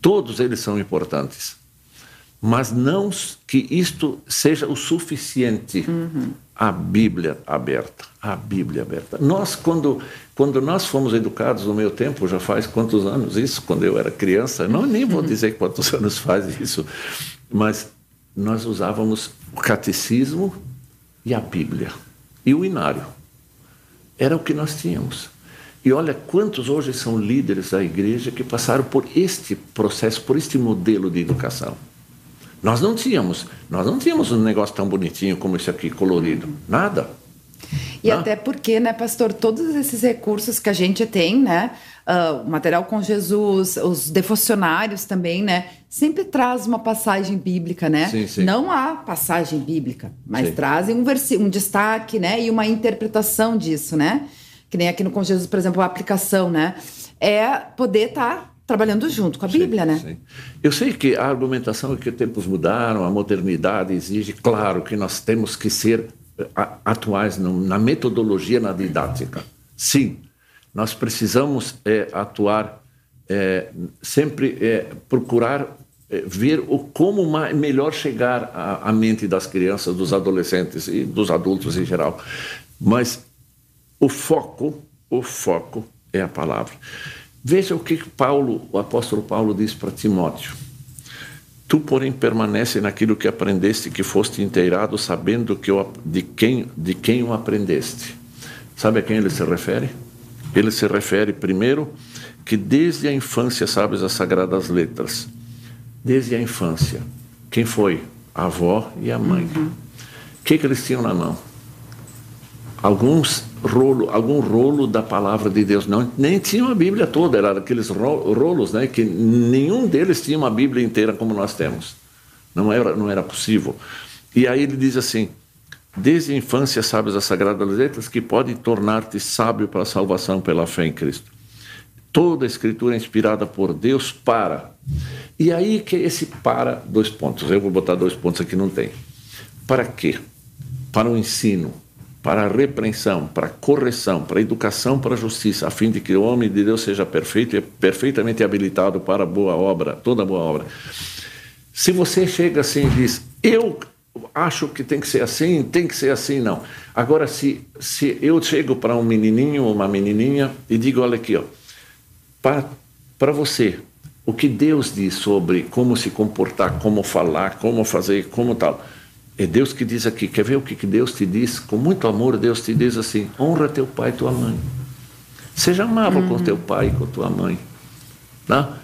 todos eles são importantes. Mas não que isto seja o suficiente. Uhum. A Bíblia aberta, a Bíblia aberta. Nós, quando, quando nós fomos educados no meu tempo, já faz quantos anos isso? Quando eu era criança, não nem vou uhum. dizer quantos anos faz isso, mas nós usávamos o catecismo e a Bíblia e o inário. Era o que nós tínhamos. E olha quantos hoje são líderes da igreja que passaram por este processo, por este modelo de educação. Nós não tínhamos, nós não tínhamos um negócio tão bonitinho como esse aqui, colorido. Nada. E não. até porque, né, pastor, todos esses recursos que a gente tem, né, uh, material com Jesus, os devocionários também, né, sempre traz uma passagem bíblica, né? Sim, sim. Não há passagem bíblica, mas sim. trazem um, um destaque, né, e uma interpretação disso, né? Que nem aqui no Com Jesus, por exemplo, a aplicação, né? É poder estar tá trabalhando junto com a Bíblia, sim, né? Sim. Eu sei que a argumentação é que tempos mudaram, a modernidade exige, claro, que nós temos que ser atuais na metodologia, na didática. Sim, nós precisamos é, atuar é, sempre é, procurar é, ver o como melhor chegar à, à, mente das crianças, dos adolescentes e dos adultos em geral. Mas o foco, o foco é a palavra. Veja o que Paulo, o apóstolo Paulo diz para Timóteo. Tu, porém, permanece naquilo que aprendeste, que foste inteirado, sabendo que eu, de, quem, de quem o aprendeste. Sabe a quem ele se refere? Ele se refere, primeiro, que desde a infância sabes as sagradas letras. Desde a infância. Quem foi? A avó e a mãe. Uhum. O que, que eles tinham na mão? alguns rolo, algum rolo da palavra de Deus. Não, nem tinha a Bíblia toda, era aqueles rolos, né, que nenhum deles tinha uma Bíblia inteira como nós temos. Não era, não era possível. E aí ele diz assim: Desde a infância sabes as sagradas letras que podem tornar-te sábio para a salvação pela fé em Cristo. Toda a escritura é inspirada por Deus para. E aí que esse para, dois pontos. Eu vou botar dois pontos aqui, não tem. Para quê? Para o ensino, para a repreensão, para a correção, para a educação, para a justiça, a fim de que o homem de Deus seja perfeito e perfeitamente habilitado para boa obra, toda boa obra. Se você chega assim e diz, eu acho que tem que ser assim, tem que ser assim, não. Agora, se, se eu chego para um menininho ou uma menininha e digo, olha aqui, ó, para, para você, o que Deus diz sobre como se comportar, como falar, como fazer, como tal é Deus que diz aqui, quer ver o que Deus te diz? Com muito amor, Deus te diz assim: honra teu pai e tua mãe. Seja amável uhum. com teu pai e com tua mãe. Tá?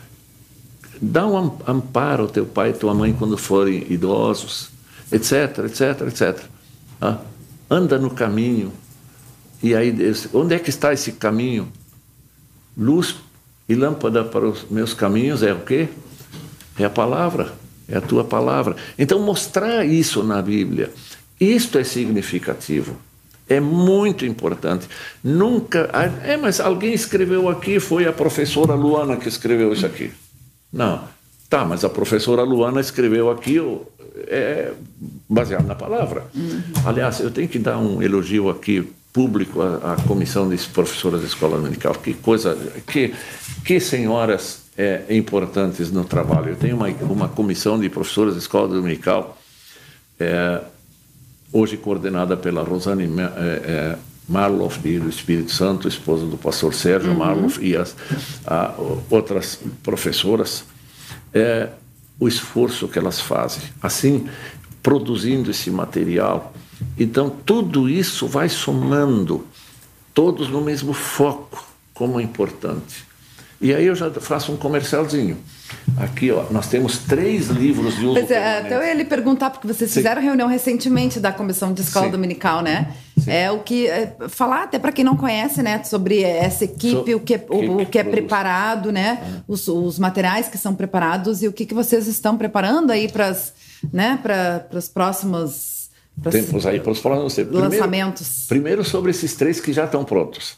Dá um amparo ao teu pai e tua mãe quando forem idosos, etc, etc, etc. Tá? Anda no caminho. E aí, Deus, onde é que está esse caminho? Luz e lâmpada para os meus caminhos é o quê? É a palavra é a tua palavra. Então, mostrar isso na Bíblia, isto é significativo. É muito importante. Nunca. É, mas alguém escreveu aqui, foi a professora Luana que escreveu isso aqui. Não. Tá, mas a professora Luana escreveu aqui é, baseado na palavra. Uhum. Aliás, eu tenho que dar um elogio aqui público à, à comissão de professoras da escola dominical. Que coisa, que, que senhoras é, importantes no trabalho. Eu tenho uma, uma comissão de professores da escola dominical, é, hoje coordenada pela Rosane é, é Marloff do Espírito Santo, esposa do pastor Sérgio uhum. Marloff e as a, outras professoras, é o esforço que elas fazem. Assim, produzindo esse material. Então, tudo isso vai somando, todos no mesmo foco, como é importante. E aí eu já faço um comercialzinho. Aqui, ó, nós temos três livros de uso pois é, Então eu ia lhe perguntar, porque vocês Sim. fizeram reunião recentemente da Comissão de Escola Sim. Dominical, né? Sim. É o que... É, falar até para quem não conhece, né? Sobre essa equipe, so, o que, o, o que é preparado, né? É. Os, os, materiais que são preparados e o que, que vocês estão preparando aí para né? os próximos... Tempos aí para os próximos lançamentos. Primeiro, sobre esses três que já estão prontos.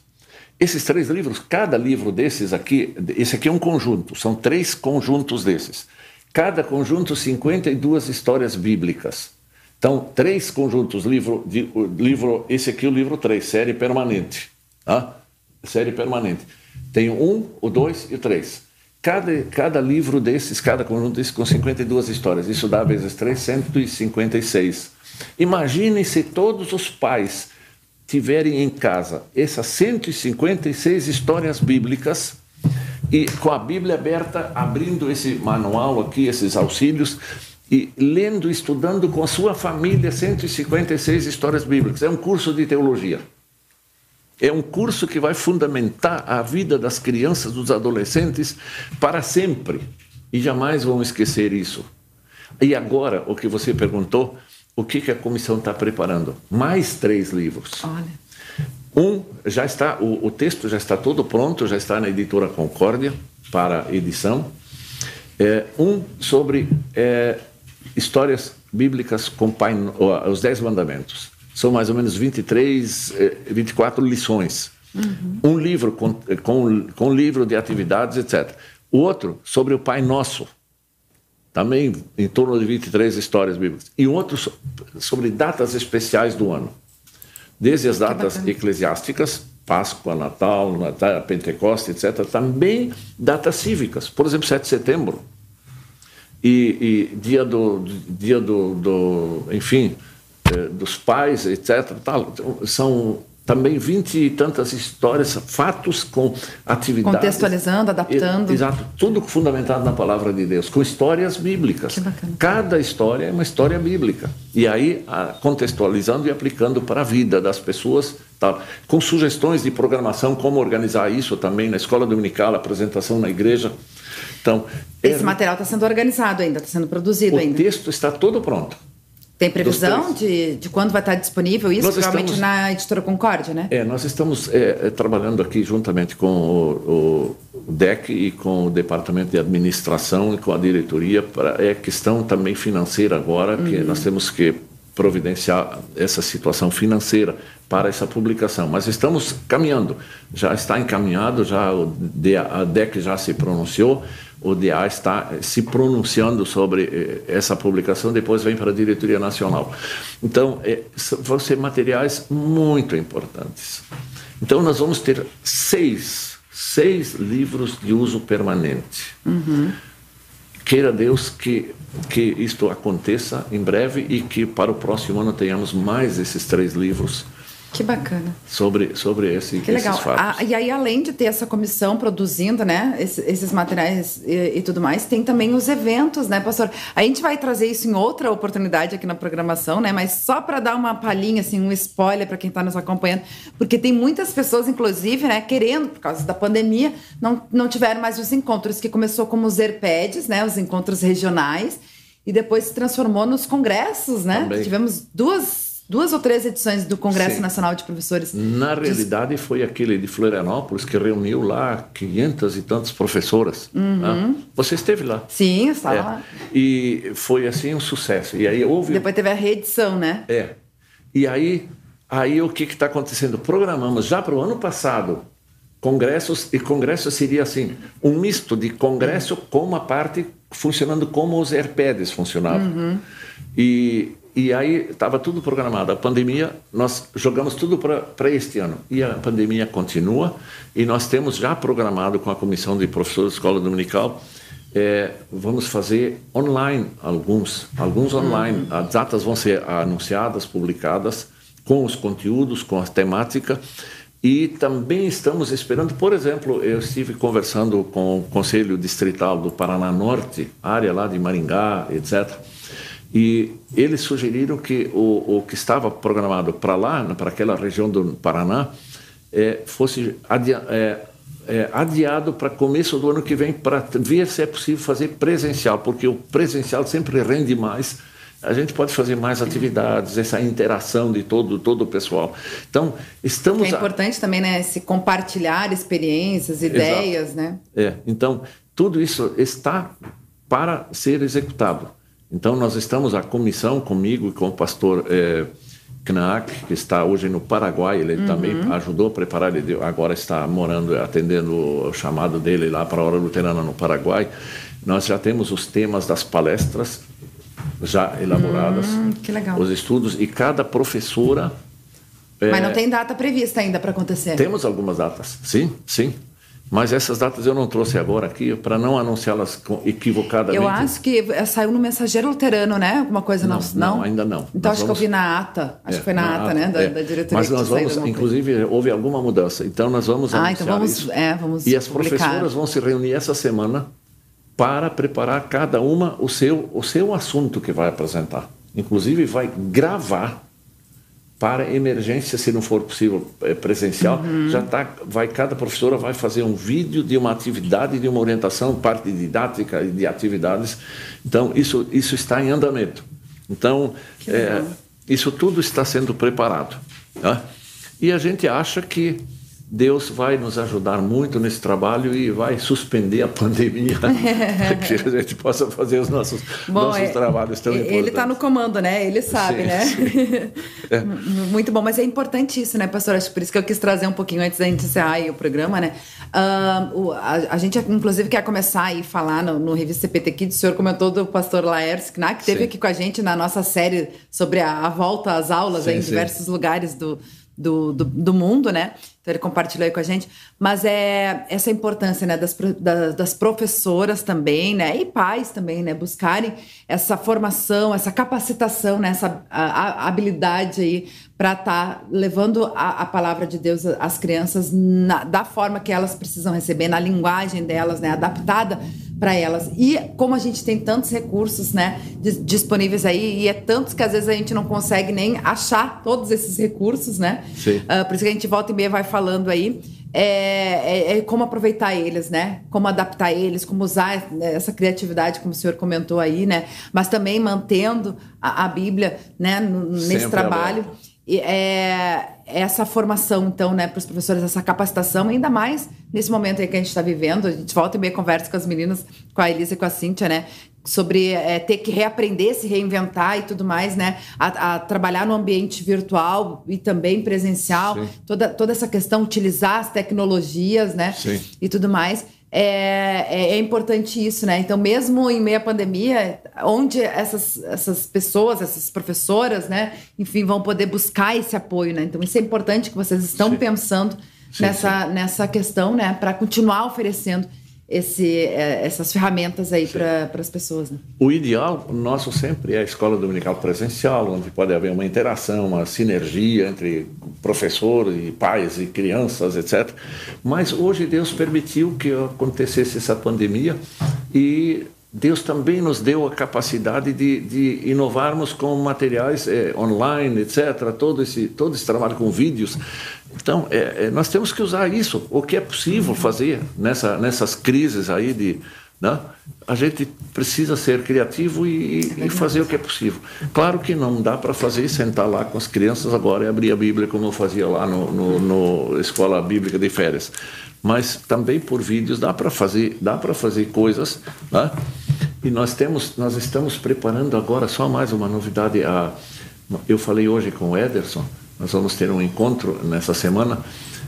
Esses três livros, cada livro desses aqui, esse aqui é um conjunto, são três conjuntos desses. Cada conjunto, 52 histórias bíblicas. Então, três conjuntos, livro, de, livro esse aqui é o livro 3, série permanente. Tá? Série permanente. Tem um, o dois e o três. Cada, cada livro desses, cada conjunto desses, com 52 histórias. Isso dá vezes 3, 156. Imagine se todos os pais tiverem em casa essas 156 histórias bíblicas e com a Bíblia aberta, abrindo esse manual aqui, esses auxílios, e lendo, estudando com a sua família 156 histórias bíblicas. É um curso de teologia. É um curso que vai fundamentar a vida das crianças, dos adolescentes para sempre. E jamais vão esquecer isso. E agora, o que você perguntou, o que, que a comissão está preparando? Mais três livros. Olha. Um já está, o, o, texto já está todo pronto, já está na editora Concórdia para edição. É, um sobre é, histórias bíblicas com pai, os Dez Mandamentos. São mais ou menos 23, 24 é, lições. Uhum. Um livro com, com, com livro de atividades, etc. O outro sobre o Pai Nosso também em torno de 23 histórias bíblicas. E outro sobre datas especiais do ano. Desde as datas eclesiásticas, Páscoa, Natal, Natal, Pentecoste, etc., também datas cívicas. Por exemplo, 7 de setembro. E, e dia do, dia do, do enfim, eh, dos pais, etc. Tal. São também vinte e tantas histórias, fatos com atividades. Contextualizando, adaptando. Exato, tudo fundamentado na palavra de Deus, com histórias bíblicas. Que bacana. Cada história é uma história bíblica. E aí, contextualizando e aplicando para a vida das pessoas, tá? com sugestões de programação, como organizar isso também na escola dominical, apresentação na igreja. Então, Esse é... material está sendo organizado ainda, está sendo produzido o ainda. O texto está todo pronto. Tem previsão de, de quando vai estar disponível isso? Nós Provavelmente estamos, na editora Concórdia, né? É, nós estamos é, é trabalhando aqui juntamente com o, o, DEC e com o Departamento de Administração e com a diretoria. Pra, é questão também financeira agora, que uhum. nós temos que providenciar essa situação financeira para essa publicação. Mas estamos caminhando, já está encaminhado, já a DEC já se pronunciou o DA está se pronunciando sobre eh, essa publicação, depois vem para a diretoria nacional. Então, é, vão ser materiais muito importantes. Então, nós vamos ter seis, seis livros de uso permanente. Uhum. Queira Deus que, que isto aconteça em breve e que para o próximo ano tenhamos mais esses três livros que bacana. Sobre, sobre esse, que legal. esses fatos. Ah, e aí, além de ter essa comissão produzindo, né, esses, esses materiais e, e, tudo mais, tem também os eventos, né, pastor? A gente vai trazer isso em outra oportunidade aqui na programação, né, mas só para dar uma palhinha, assim, um spoiler para quem está nos acompanhando, porque tem muitas pessoas, inclusive, né, querendo, por causa da pandemia, não, não tiveram mais os encontros, que começou como os ERPEDs, né, os encontros regionais, e depois se transformou nos congressos, né? Também. Tivemos duas duas ou três edições do Congresso Sim. Nacional de Professores. Na realidade, foi aquele de Florianópolis que reuniu lá 500 e tantas professoras. Uhum. Né? Você esteve lá? Sim, estava é. lá. E foi assim um sucesso. E aí houve. Depois teve a reedição, né? É. E aí, aí o que está acontecendo? Programamos já para o ano passado congressos e congresso seria assim um misto de congresso com uma parte funcionando como os AirPads funcionavam. Uhum. E e aí estava tudo programado. A pandemia, nós jogamos tudo para este ano. E a pandemia continua. E nós temos já programado com a comissão de professores da escola dominical. É, vamos fazer online alguns, alguns online. Uhum. As datas vão ser anunciadas, publicadas com os conteúdos, com a temática. E também estamos esperando, por exemplo, eu estive conversando com o Conselho Distrital do Paraná Norte, área lá de Maringá, etc. E eles sugeriram que o, o que estava programado para lá, para aquela região do Paraná, é, fosse adia, é, é, adiado para começo do ano que vem, para ver se é possível fazer presencial, porque o presencial sempre rende mais a gente pode fazer mais atividades, essa interação de todo, todo o pessoal. Então, estamos... é importante a... também, né, se compartilhar experiências, ideias, Exato. né? É, então, tudo isso está para ser executado. Então, nós estamos, a comissão comigo e com o pastor é, Knack, que está hoje no Paraguai, ele uhum. também ajudou a preparar, ele agora está morando, atendendo o chamado dele lá para a Hora Luterana no Paraguai. Nós já temos os temas das palestras já elaboradas. Hum, que legal. Os estudos e cada professora. Mas é, não tem data prevista ainda para acontecer? Temos algumas datas, sim, sim. Mas essas datas eu não trouxe agora aqui para não anunciá-las equivocadamente. Eu acho que saiu no Mensageiro Luterano, né? Alguma coisa não? Não, não ainda não. Então nós acho vamos... que eu vi na ata. Acho é, que foi na, na ata, ata, né? Da, é. da diretoria. Mas nós vamos, inclusive, coisa. houve alguma mudança. Então nós vamos ah, então vamos, isso. É, vamos e as professoras vão se reunir essa semana para preparar cada uma o seu, o seu assunto que vai apresentar. Inclusive, vai gravar para emergência, se não for possível é, presencial, uhum. já tá, vai cada professora vai fazer um vídeo de uma atividade, de uma orientação, parte didática e de atividades. Então isso isso está em andamento. Então é, isso tudo está sendo preparado. Tá? E a gente acha que Deus vai nos ajudar muito nesse trabalho e vai suspender a pandemia para que a gente possa fazer os nossos, Bom, nossos é, trabalhos tão ele importantes. Ele está no comando, né? Ele sabe, sim, né? Sim. É. Muito bom, mas é importante isso, né, pastor? Acho por isso que eu quis trazer um pouquinho antes da gente encerrar o programa, né? Uh, a, a, gente, inclusive, quer começar a falar no, no Revista CPT Kids. O senhor comentou do pastor Laércio Knack, que esteve aqui com a gente na nossa série sobre a, a volta às aulas sim, em diversos lugares do, do, do, do mundo, né? Então ele compartilhou aí com a gente. Mas é essa importância né, das, das professoras também, né? E pais também, né? Buscarem essa formação, essa capacitação, né, essa a, a habilidade aí para estar tá levando a, a, palavra de Deus às crianças na, da forma que elas precisam receber, na linguagem delas, né? Adaptada para elas. E como a gente tem tantos recursos, né, disponíveis aí, e é tantos que às vezes a gente não consegue nem achar todos esses recursos, né? Sim. Uh, por isso que a gente volta e meia vai falando aí. É, é, é, como aproveitar eles, né? Como adaptar eles, como usar essa criatividade, como o senhor comentou aí, né? Mas também mantendo a, a Bíblia, né? nesse Sempre trabalho. Aberto é, essa formação, então, né, para os professores, essa capacitação, ainda mais nesse momento aí que a gente está vivendo. A gente volta e meia conversa com as meninas, com a Elisa e com a Cíntia, né? Sobre é, ter que reaprender, se reinventar e tudo mais, né? A, a trabalhar no ambiente virtual e também presencial. Toda, toda essa questão, utilizar as tecnologias, né? Sim. E tudo mais é, é, é, importante isso, né? Então, mesmo em meio à pandemia, onde essas, essas pessoas, essas professoras, né, enfim, vão poder buscar esse apoio, né? Então, isso é importante que vocês estão sim. pensando sim, nessa, sim. nessa questão, né, para continuar oferecendo esse, é, essas ferramentas aí para as pessoas. Né? O ideal nosso sempre é a escola dominical presencial, onde pode haver uma interação, uma sinergia entre professor e pais e crianças, etc. Mas hoje Deus permitiu que acontecesse essa pandemia e Deus também nos deu a capacidade de, de inovarmos com materiais é, online, etc. Todo esse, todo esse trabalho com vídeos. Então, é, é, nós temos que usar isso, o que é possível fazer nessa, nessas crises aí de. Né? A gente precisa ser criativo e, e fazer o que é possível. Claro que não dá para fazer sentar lá com as crianças agora e abrir a Bíblia como eu fazia lá no, no, no escola bíblica de férias. Mas também por vídeos dá para fazer, dá para fazer coisas. Né? E nós temos, nós estamos preparando agora só mais uma novidade. A, eu falei hoje com o Ederson nós vamos ter um encontro nessa semana.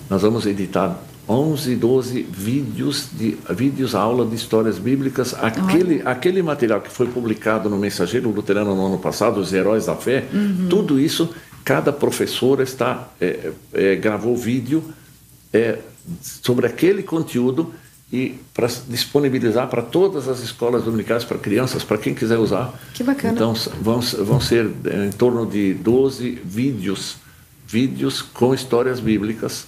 Nós vamos editar 11, 12 vídeos de vídeos aula de histórias bíblicas. Aquele, aquele material que foi publicado no Mensageiro Luterano no ano passado, os Heróis da Fé, uhum. tudo isso, cada professor está é, é, gravou vídeo é, sobre aquele conteúdo e para disponibilizar para todas as escolas dominicais, para crianças, para quem quiser usar. Que bacana. Então vão, vão ser em torno de 12 vídeos vídeos com histórias bíblicas.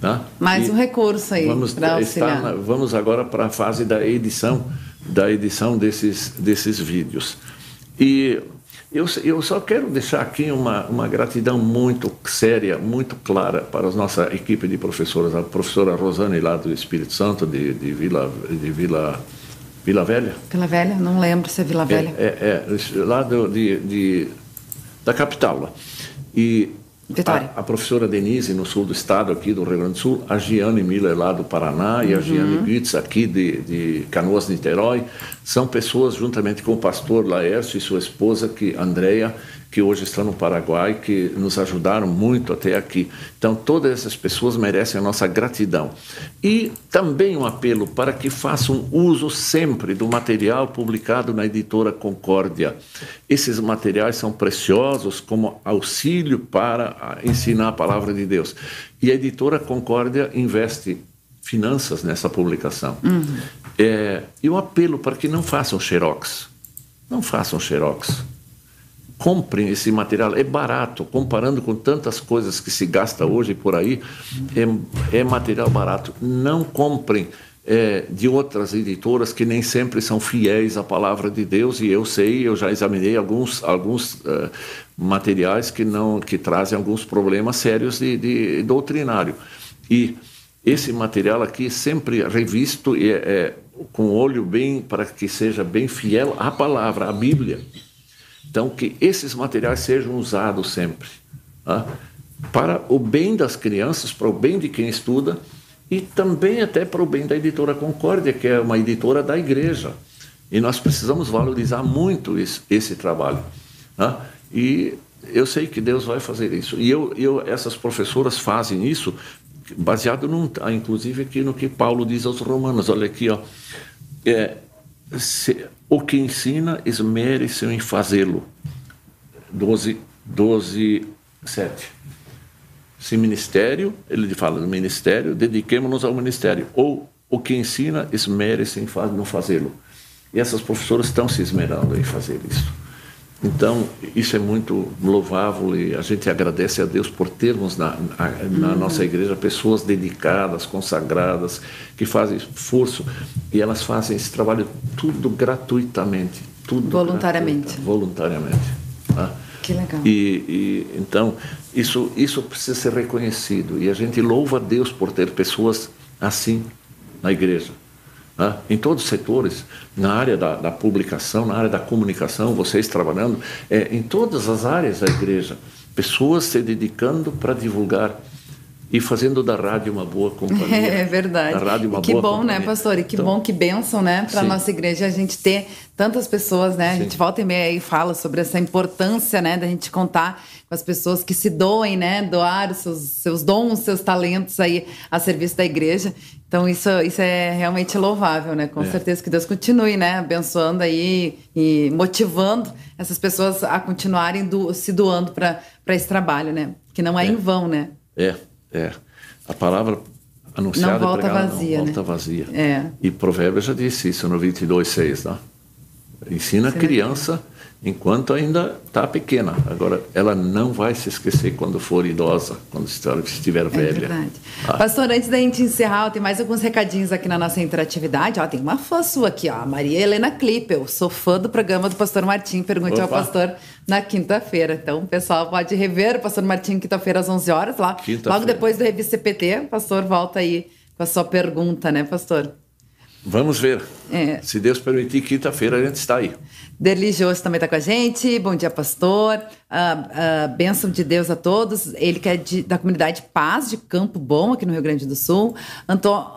Tá? Mais e um recurso aí vamos. Na, vamos agora para a fase da edição, da edição desses, desses vídeos. E eu, eu só quero deixar aqui uma, uma gratidão muito séria, muito clara para a nossa equipe de professoras, a professora Rosane lá do Espírito Santo, de, de, Vila, de Vila, Vila Velha. Vila Velha? Não lembro se é Vila Velha. É, é, é lá do, de, de, da capital. Lá. E Vitória. A, a, professora Denise, no sul do estado, aqui do Rio Grande do Sul, a Giane Miller, lá do Paraná, uhum. e a Giane Gutz, aqui de, de Canoas, Niterói, são pessoas, juntamente com o pastor Laércio e sua esposa, que Andréia, que hoje estão no Paraguai, que nos ajudaram muito até aqui. Então, todas essas pessoas merecem a nossa gratidão. E também um apelo para que façam uso sempre do material publicado na editora Concórdia. Esses materiais são preciosos como auxílio para ensinar a palavra de Deus. E a editora Concórdia investe finanças nessa publicação. Uhum. É, e o apelo para que não façam xerox. Não façam xerox comprem esse material. É barato, comparando com tantas coisas que se gasta hoje por aí, é, é material barato. Não comprem é, de outras editoras que nem sempre são fiéis à palavra de Deus e eu sei, eu já examinei alguns alguns uh, materiais que não que trazem alguns problemas sérios de, de doutrinário e esse material aqui sempre revisto e é, é, com olho bem para que seja bem fiel à palavra, à Bíblia. Então, que esses materiais sejam usados sempre tá? para o bem das crianças, para o bem de quem estuda e também até para o bem da editora Concórdia, que é uma editora da igreja. E nós precisamos valorizar muito esse, esse trabalho. Tá? E eu sei que Deus vai fazer isso. E eu, eu, essas professoras fazem isso baseado, num, inclusive, aqui no que Paulo diz aos romanos. Olha aqui, ó. É, se, o que ensina, esmere-se em fazê-lo. 12, 12, 7. Se ministério, ele fala do ministério, dediquemos-nos ao ministério. Ou o que ensina, esmere-se em fazê-lo. E essas professoras estão se esmerando em fazer isso. Então, isso é muito louvável e a gente agradece a Deus por termos na, na uhum. nossa igreja pessoas dedicadas, consagradas, que fazem esforço e elas fazem esse trabalho tudo gratuitamente. Tudo voluntariamente. voluntariamente. Tá? Que legal. E, e, então, isso, isso precisa ser reconhecido e a gente louva a Deus por ter pessoas assim na igreja. Né? em todos os setores, na área da, da, publicação, na área da comunicação, vocês trabalhando, é, em todas as áreas da igreja, pessoas se dedicando para divulgar e fazendo da rádio uma boa companhia. É verdade. Da rádio uma que boa bom, né, companhia. né, pastor? E que então, bom, que bênção, né, para a nossa igreja a gente ter tantas pessoas, né? A gente volta e meia e fala sobre essa importância, né, da gente contar com as pessoas que se doem, né, doar os seus, seus dons, seus talentos aí a serviço da igreja. Então isso, isso é realmente louvável, né? Com é. certeza que Deus continue, né, abençoando aí e motivando essas pessoas a continuarem do, se doando para esse trabalho, né? Que não é, é, em vão, né? É, é. A palavra anunciada não volta vazia, não né? volta vazia. É. E Provérbios já disse isso no 22:6, né? Ensina a criança enquanto ainda está pequena. Agora, ela não vai se esquecer quando for idosa, quando estiver velha. É verdade. Ah. Pastor, antes da gente encerrar, tem mais alguns recadinhos aqui na nossa interatividade. Ó, tem uma fã sua aqui, ó, Maria Helena Klippel. Sou fã do programa do Pastor Martim. Pergunte Opa. ao pastor na quinta-feira. Então, o pessoal pode rever o Pastor Martim quinta-feira às 11 horas lá. Logo depois do Revista CPT, o pastor volta aí com a sua pergunta, né, pastor? Vamos ver. É. Se Deus permitir, quinta-feira a gente está aí. Derli Jose também está com a gente. Bom dia, pastor. Uh, uh, bênção de Deus a todos. Ele que é de, da comunidade Paz de Campo Bom, aqui no Rio Grande do Sul.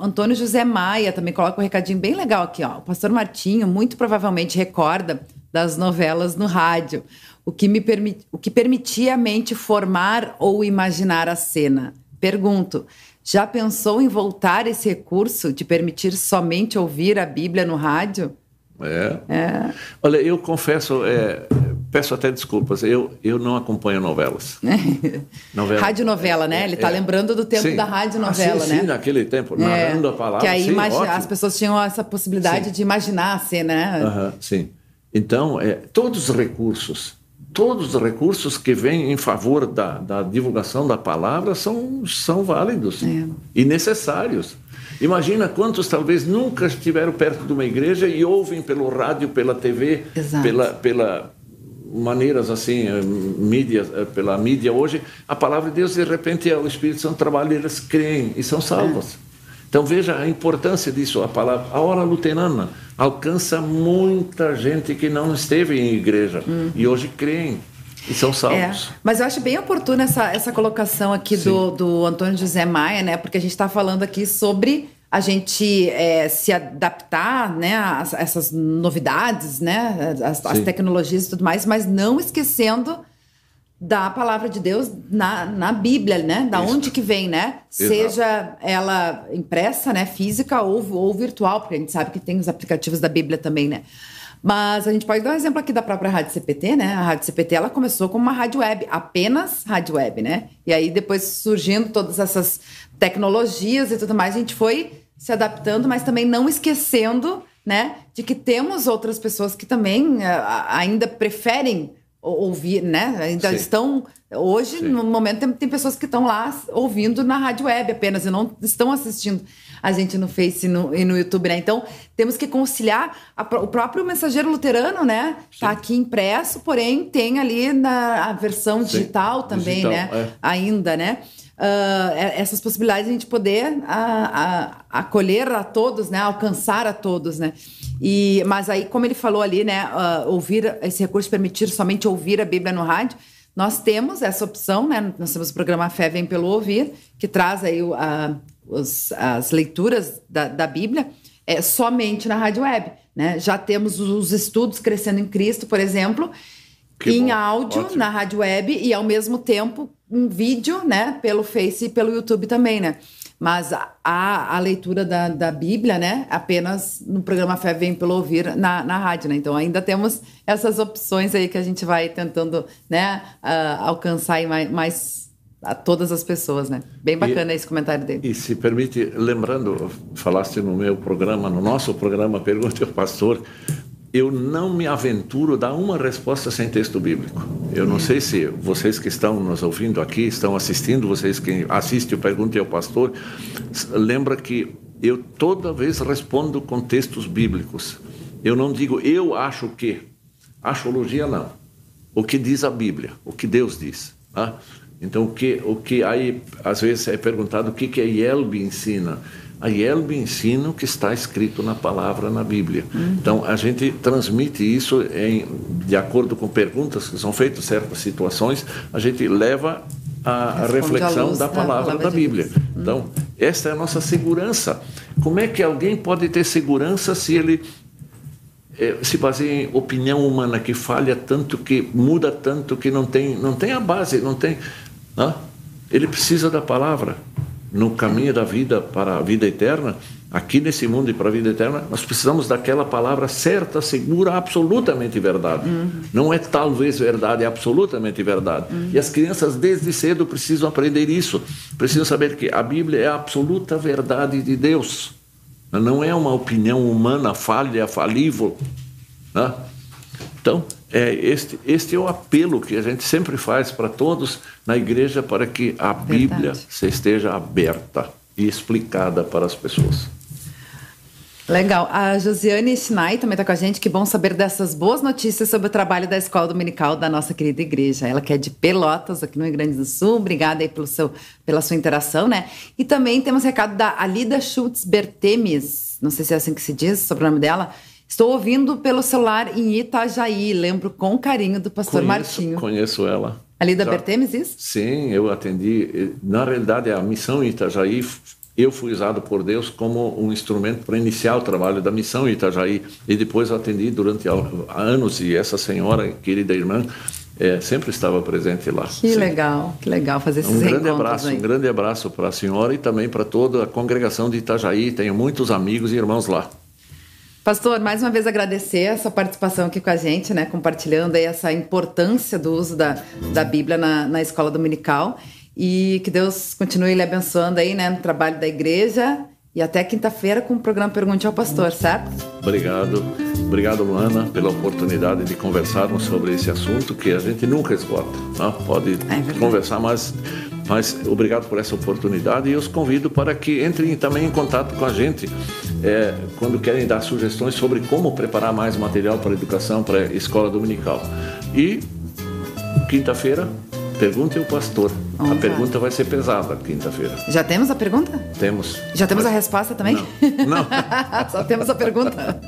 Antônio José Maia também coloca um recadinho bem legal aqui. Ó. O pastor Martinho muito provavelmente recorda das novelas no rádio, o que, me permit, o que permitia a mente formar ou imaginar a cena. Pergunto, já pensou em voltar esse recurso de permitir somente ouvir a Bíblia no rádio? É. é. Olha, eu confesso, é, peço até desculpas, eu, eu não acompanho novelas. novela. Rádio novela, né? Ele está é, lembrando do tempo sim. da rádio novela, ah, sim, né? Sim, naquele tempo, é. narrando a palavra. Que aí sim, as pessoas tinham essa possibilidade sim. de imaginar a cena, né? sim. Então, é, todos os recursos todos os recursos que vêm em favor da, da divulgação da palavra são, são válidos é. e necessários. Imagina quantos talvez nunca estiveram perto de uma igreja e ouvem pelo rádio, pela TV, Exato. pela, pela maneiras assim, eh, mídia, eh, pela mídia hoje, a palavra de Deus, de repente, o Espírito Santo trabalha eles creem e são salvos. É. Então veja a importância disso. A palavra, a hora luterana alcança muita gente que não esteve em igreja e hoje creem. E são salvos. É, mas eu acho bem oportuna essa, essa colocação aqui do, do Antônio José Maia, né? Porque a gente está falando aqui sobre a gente é, se adaptar né, a, a, essas novidades, né, as, as, tecnologias e tudo mais, mas não esquecendo da palavra de Deus na, na Bíblia, né? Da Isso. onde que vem, né? Exato. Seja ela impressa, né, física ou, ou virtual, porque a gente sabe que tem os aplicativos da Bíblia também, né? Mas a gente pode dar um exemplo aqui da própria Rádio CPT, né? A Rádio CPT ela começou como uma rádio web, apenas rádio web, né? E aí depois surgindo todas essas tecnologias e tudo mais, a gente foi se adaptando, mas também não esquecendo, né, de que temos outras pessoas que também uh, ainda preferem ouvir, né? Ainda Sim. estão. Hoje, Sim. no momento, tem, tem, pessoas que estão lá ouvindo na rádio web apenas e não estão assistindo a gente no Face e no, e no YouTube, né? Então, temos que conciliar a, o próprio mensageiro luterano, né? Está aqui impresso, porém tem ali na a versão digital Sim. também, digital, né? É. Ainda, né? Uh, essas possibilidades de a gente poder a, a, acolher a todos, né? Alcançar a todos, né? E, mas aí, como ele falou ali, né? Uh, ouvir esse recurso permitir somente ouvir a Bíblia no rádio. Nós temos essa opção, né? Nós temos o programa Fé Vem Pelo Ouvir, que traz aí os, as leituras da, da Bíblia é, somente na rádio web, né? Já temos os estudos Crescendo em Cristo, por exemplo, que em bom, áudio ótimo. na rádio web e ao mesmo tempo um vídeo, né? Pelo Face e pelo YouTube também, né? Mas a, a leitura da, da Bíblia, né? Apenas no programa Fé Vem Pelo Ouvir na, na rádio, né? Então ainda temos essas opções aí que a gente vai tentando, né? Uh, alcançar mais, mais a todas as pessoas, né? Bem bacana e, esse comentário dele. E se permite, lembrando, falaste no meu programa, no nosso programa Pergunte ao Pastor, eu não me aventuro a dar uma resposta sem texto bíblico. Eu não sei se vocês que estão nos ouvindo aqui, estão assistindo, vocês que assistem o Pergunte ao Pastor, lembra que eu toda vez respondo com textos bíblicos. Eu não digo eu acho que. Astrologia não. O que diz a Bíblia, o que Deus diz. Tá? Então, o que, o que aí, às vezes é perguntado o que, que a Yelbe ensina a IELB ensina o que está escrito na palavra na Bíblia. Uhum. Então, a gente transmite isso em, de acordo com perguntas que são feitas, certas situações, a gente leva a, a reflexão da palavra, palavra da Bíblia. Uhum. Então, essa é a nossa segurança. Como é que alguém pode ter segurança se ele é, se baseia em opinião humana que falha tanto, que muda tanto, que não tem, não tem a base, não tem. Não? Né? Ele precisa da palavra no caminho da vida para a vida eterna, aqui nesse mundo e para a vida eterna, nós precisamos daquela palavra certa, segura, absolutamente verdade. Uhum. Não é talvez verdade, é absolutamente verdade. Uhum. E as crianças desde cedo precisam aprender isso. Precisam saber que a Bíblia é a absoluta verdade de Deus. Não é uma opinião humana falha, falível. Né? Então, é, este, este é o apelo que a gente sempre faz para todos na igreja para que a Verdade. Bíblia esteja aberta e explicada para as pessoas. Legal. A Josiane Schnei também está com a gente. Que bom saber dessas boas notícias sobre o trabalho da Escola Dominical da nossa querida igreja. Ela que é de Pelotas, aqui no Rio Grande do Sul. Obrigada aí pelo seu, pela sua interação, né? E também temos recado da Alida Schultz Bertemes. Não sei se é assim que se diz, sobre o nome dela Estou ouvindo pelo celular em Itajaí. Lembro com carinho do pastor conheço, Martinho. Conheço ela. Ali da Já, Bertemes, isso? Sim, eu atendi. Na realidade, a missão Itajaí, eu fui usado por Deus como um instrumento para iniciar o trabalho da missão Itajaí. E depois atendi durante anos. E essa senhora, querida irmã, é, sempre estava presente lá. Que Sim. legal, que legal fazer esses um grande abraço, aí. Um grande abraço para a senhora e também para toda a congregação de Itajaí. Tenho muitos amigos e irmãos lá. Pastor, mais uma vez agradecer a sua participação aqui com a gente, né? Compartilhando aí essa importância do uso da, da Bíblia na, na escola dominical. E que Deus continue lhe abençoando aí, né? No trabalho da igreja E até quinta-feira com o programa Pergunte ao Pastor, certo? Obrigado. Obrigado, Luana, pela oportunidade de conversarmos sobre esse assunto que a gente nunca esgota. Né? Pode é conversar, mas, mas obrigado por essa oportunidade e os convido para que entrem também em contato com a gente é, quando querem dar sugestões sobre como preparar mais material para a educação, para a escola dominical. E quinta-feira Pergunte ao pastor. Vamos a lá. pergunta vai ser pesada quinta-feira. Já temos a pergunta? Temos. Já temos Mas... a resposta também? Não. Não. Só temos a pergunta.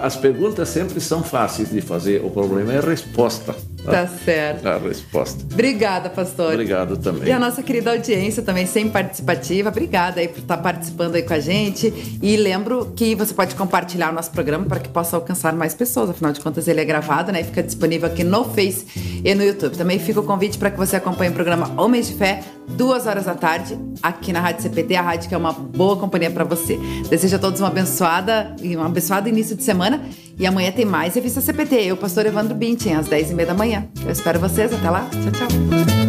As perguntas sempre são fáceis de fazer, o problema é a resposta. Tá certo. A resposta. Obrigada, pastor. Obrigado também. E a nossa querida audiência também, sempre participativa. Obrigada aí por estar participando aí com a gente. E lembro que você pode compartilhar o nosso programa para que possa alcançar mais pessoas. Afinal de contas, ele é gravado, né? E fica disponível aqui no Face e no YouTube. Também fica convite para que você acompanhe o programa Homens de Fé, duas horas da tarde, aqui na Rádio CPT, a rádio que é uma boa companhia para você. Desejo a todos uma abençoada e um abençoado início de semana. E amanhã tem mais Revista CPT. Eu, pastor Evandro Bintin, às 10h30 da manhã. Eu espero vocês. Até lá. Tchau, tchau.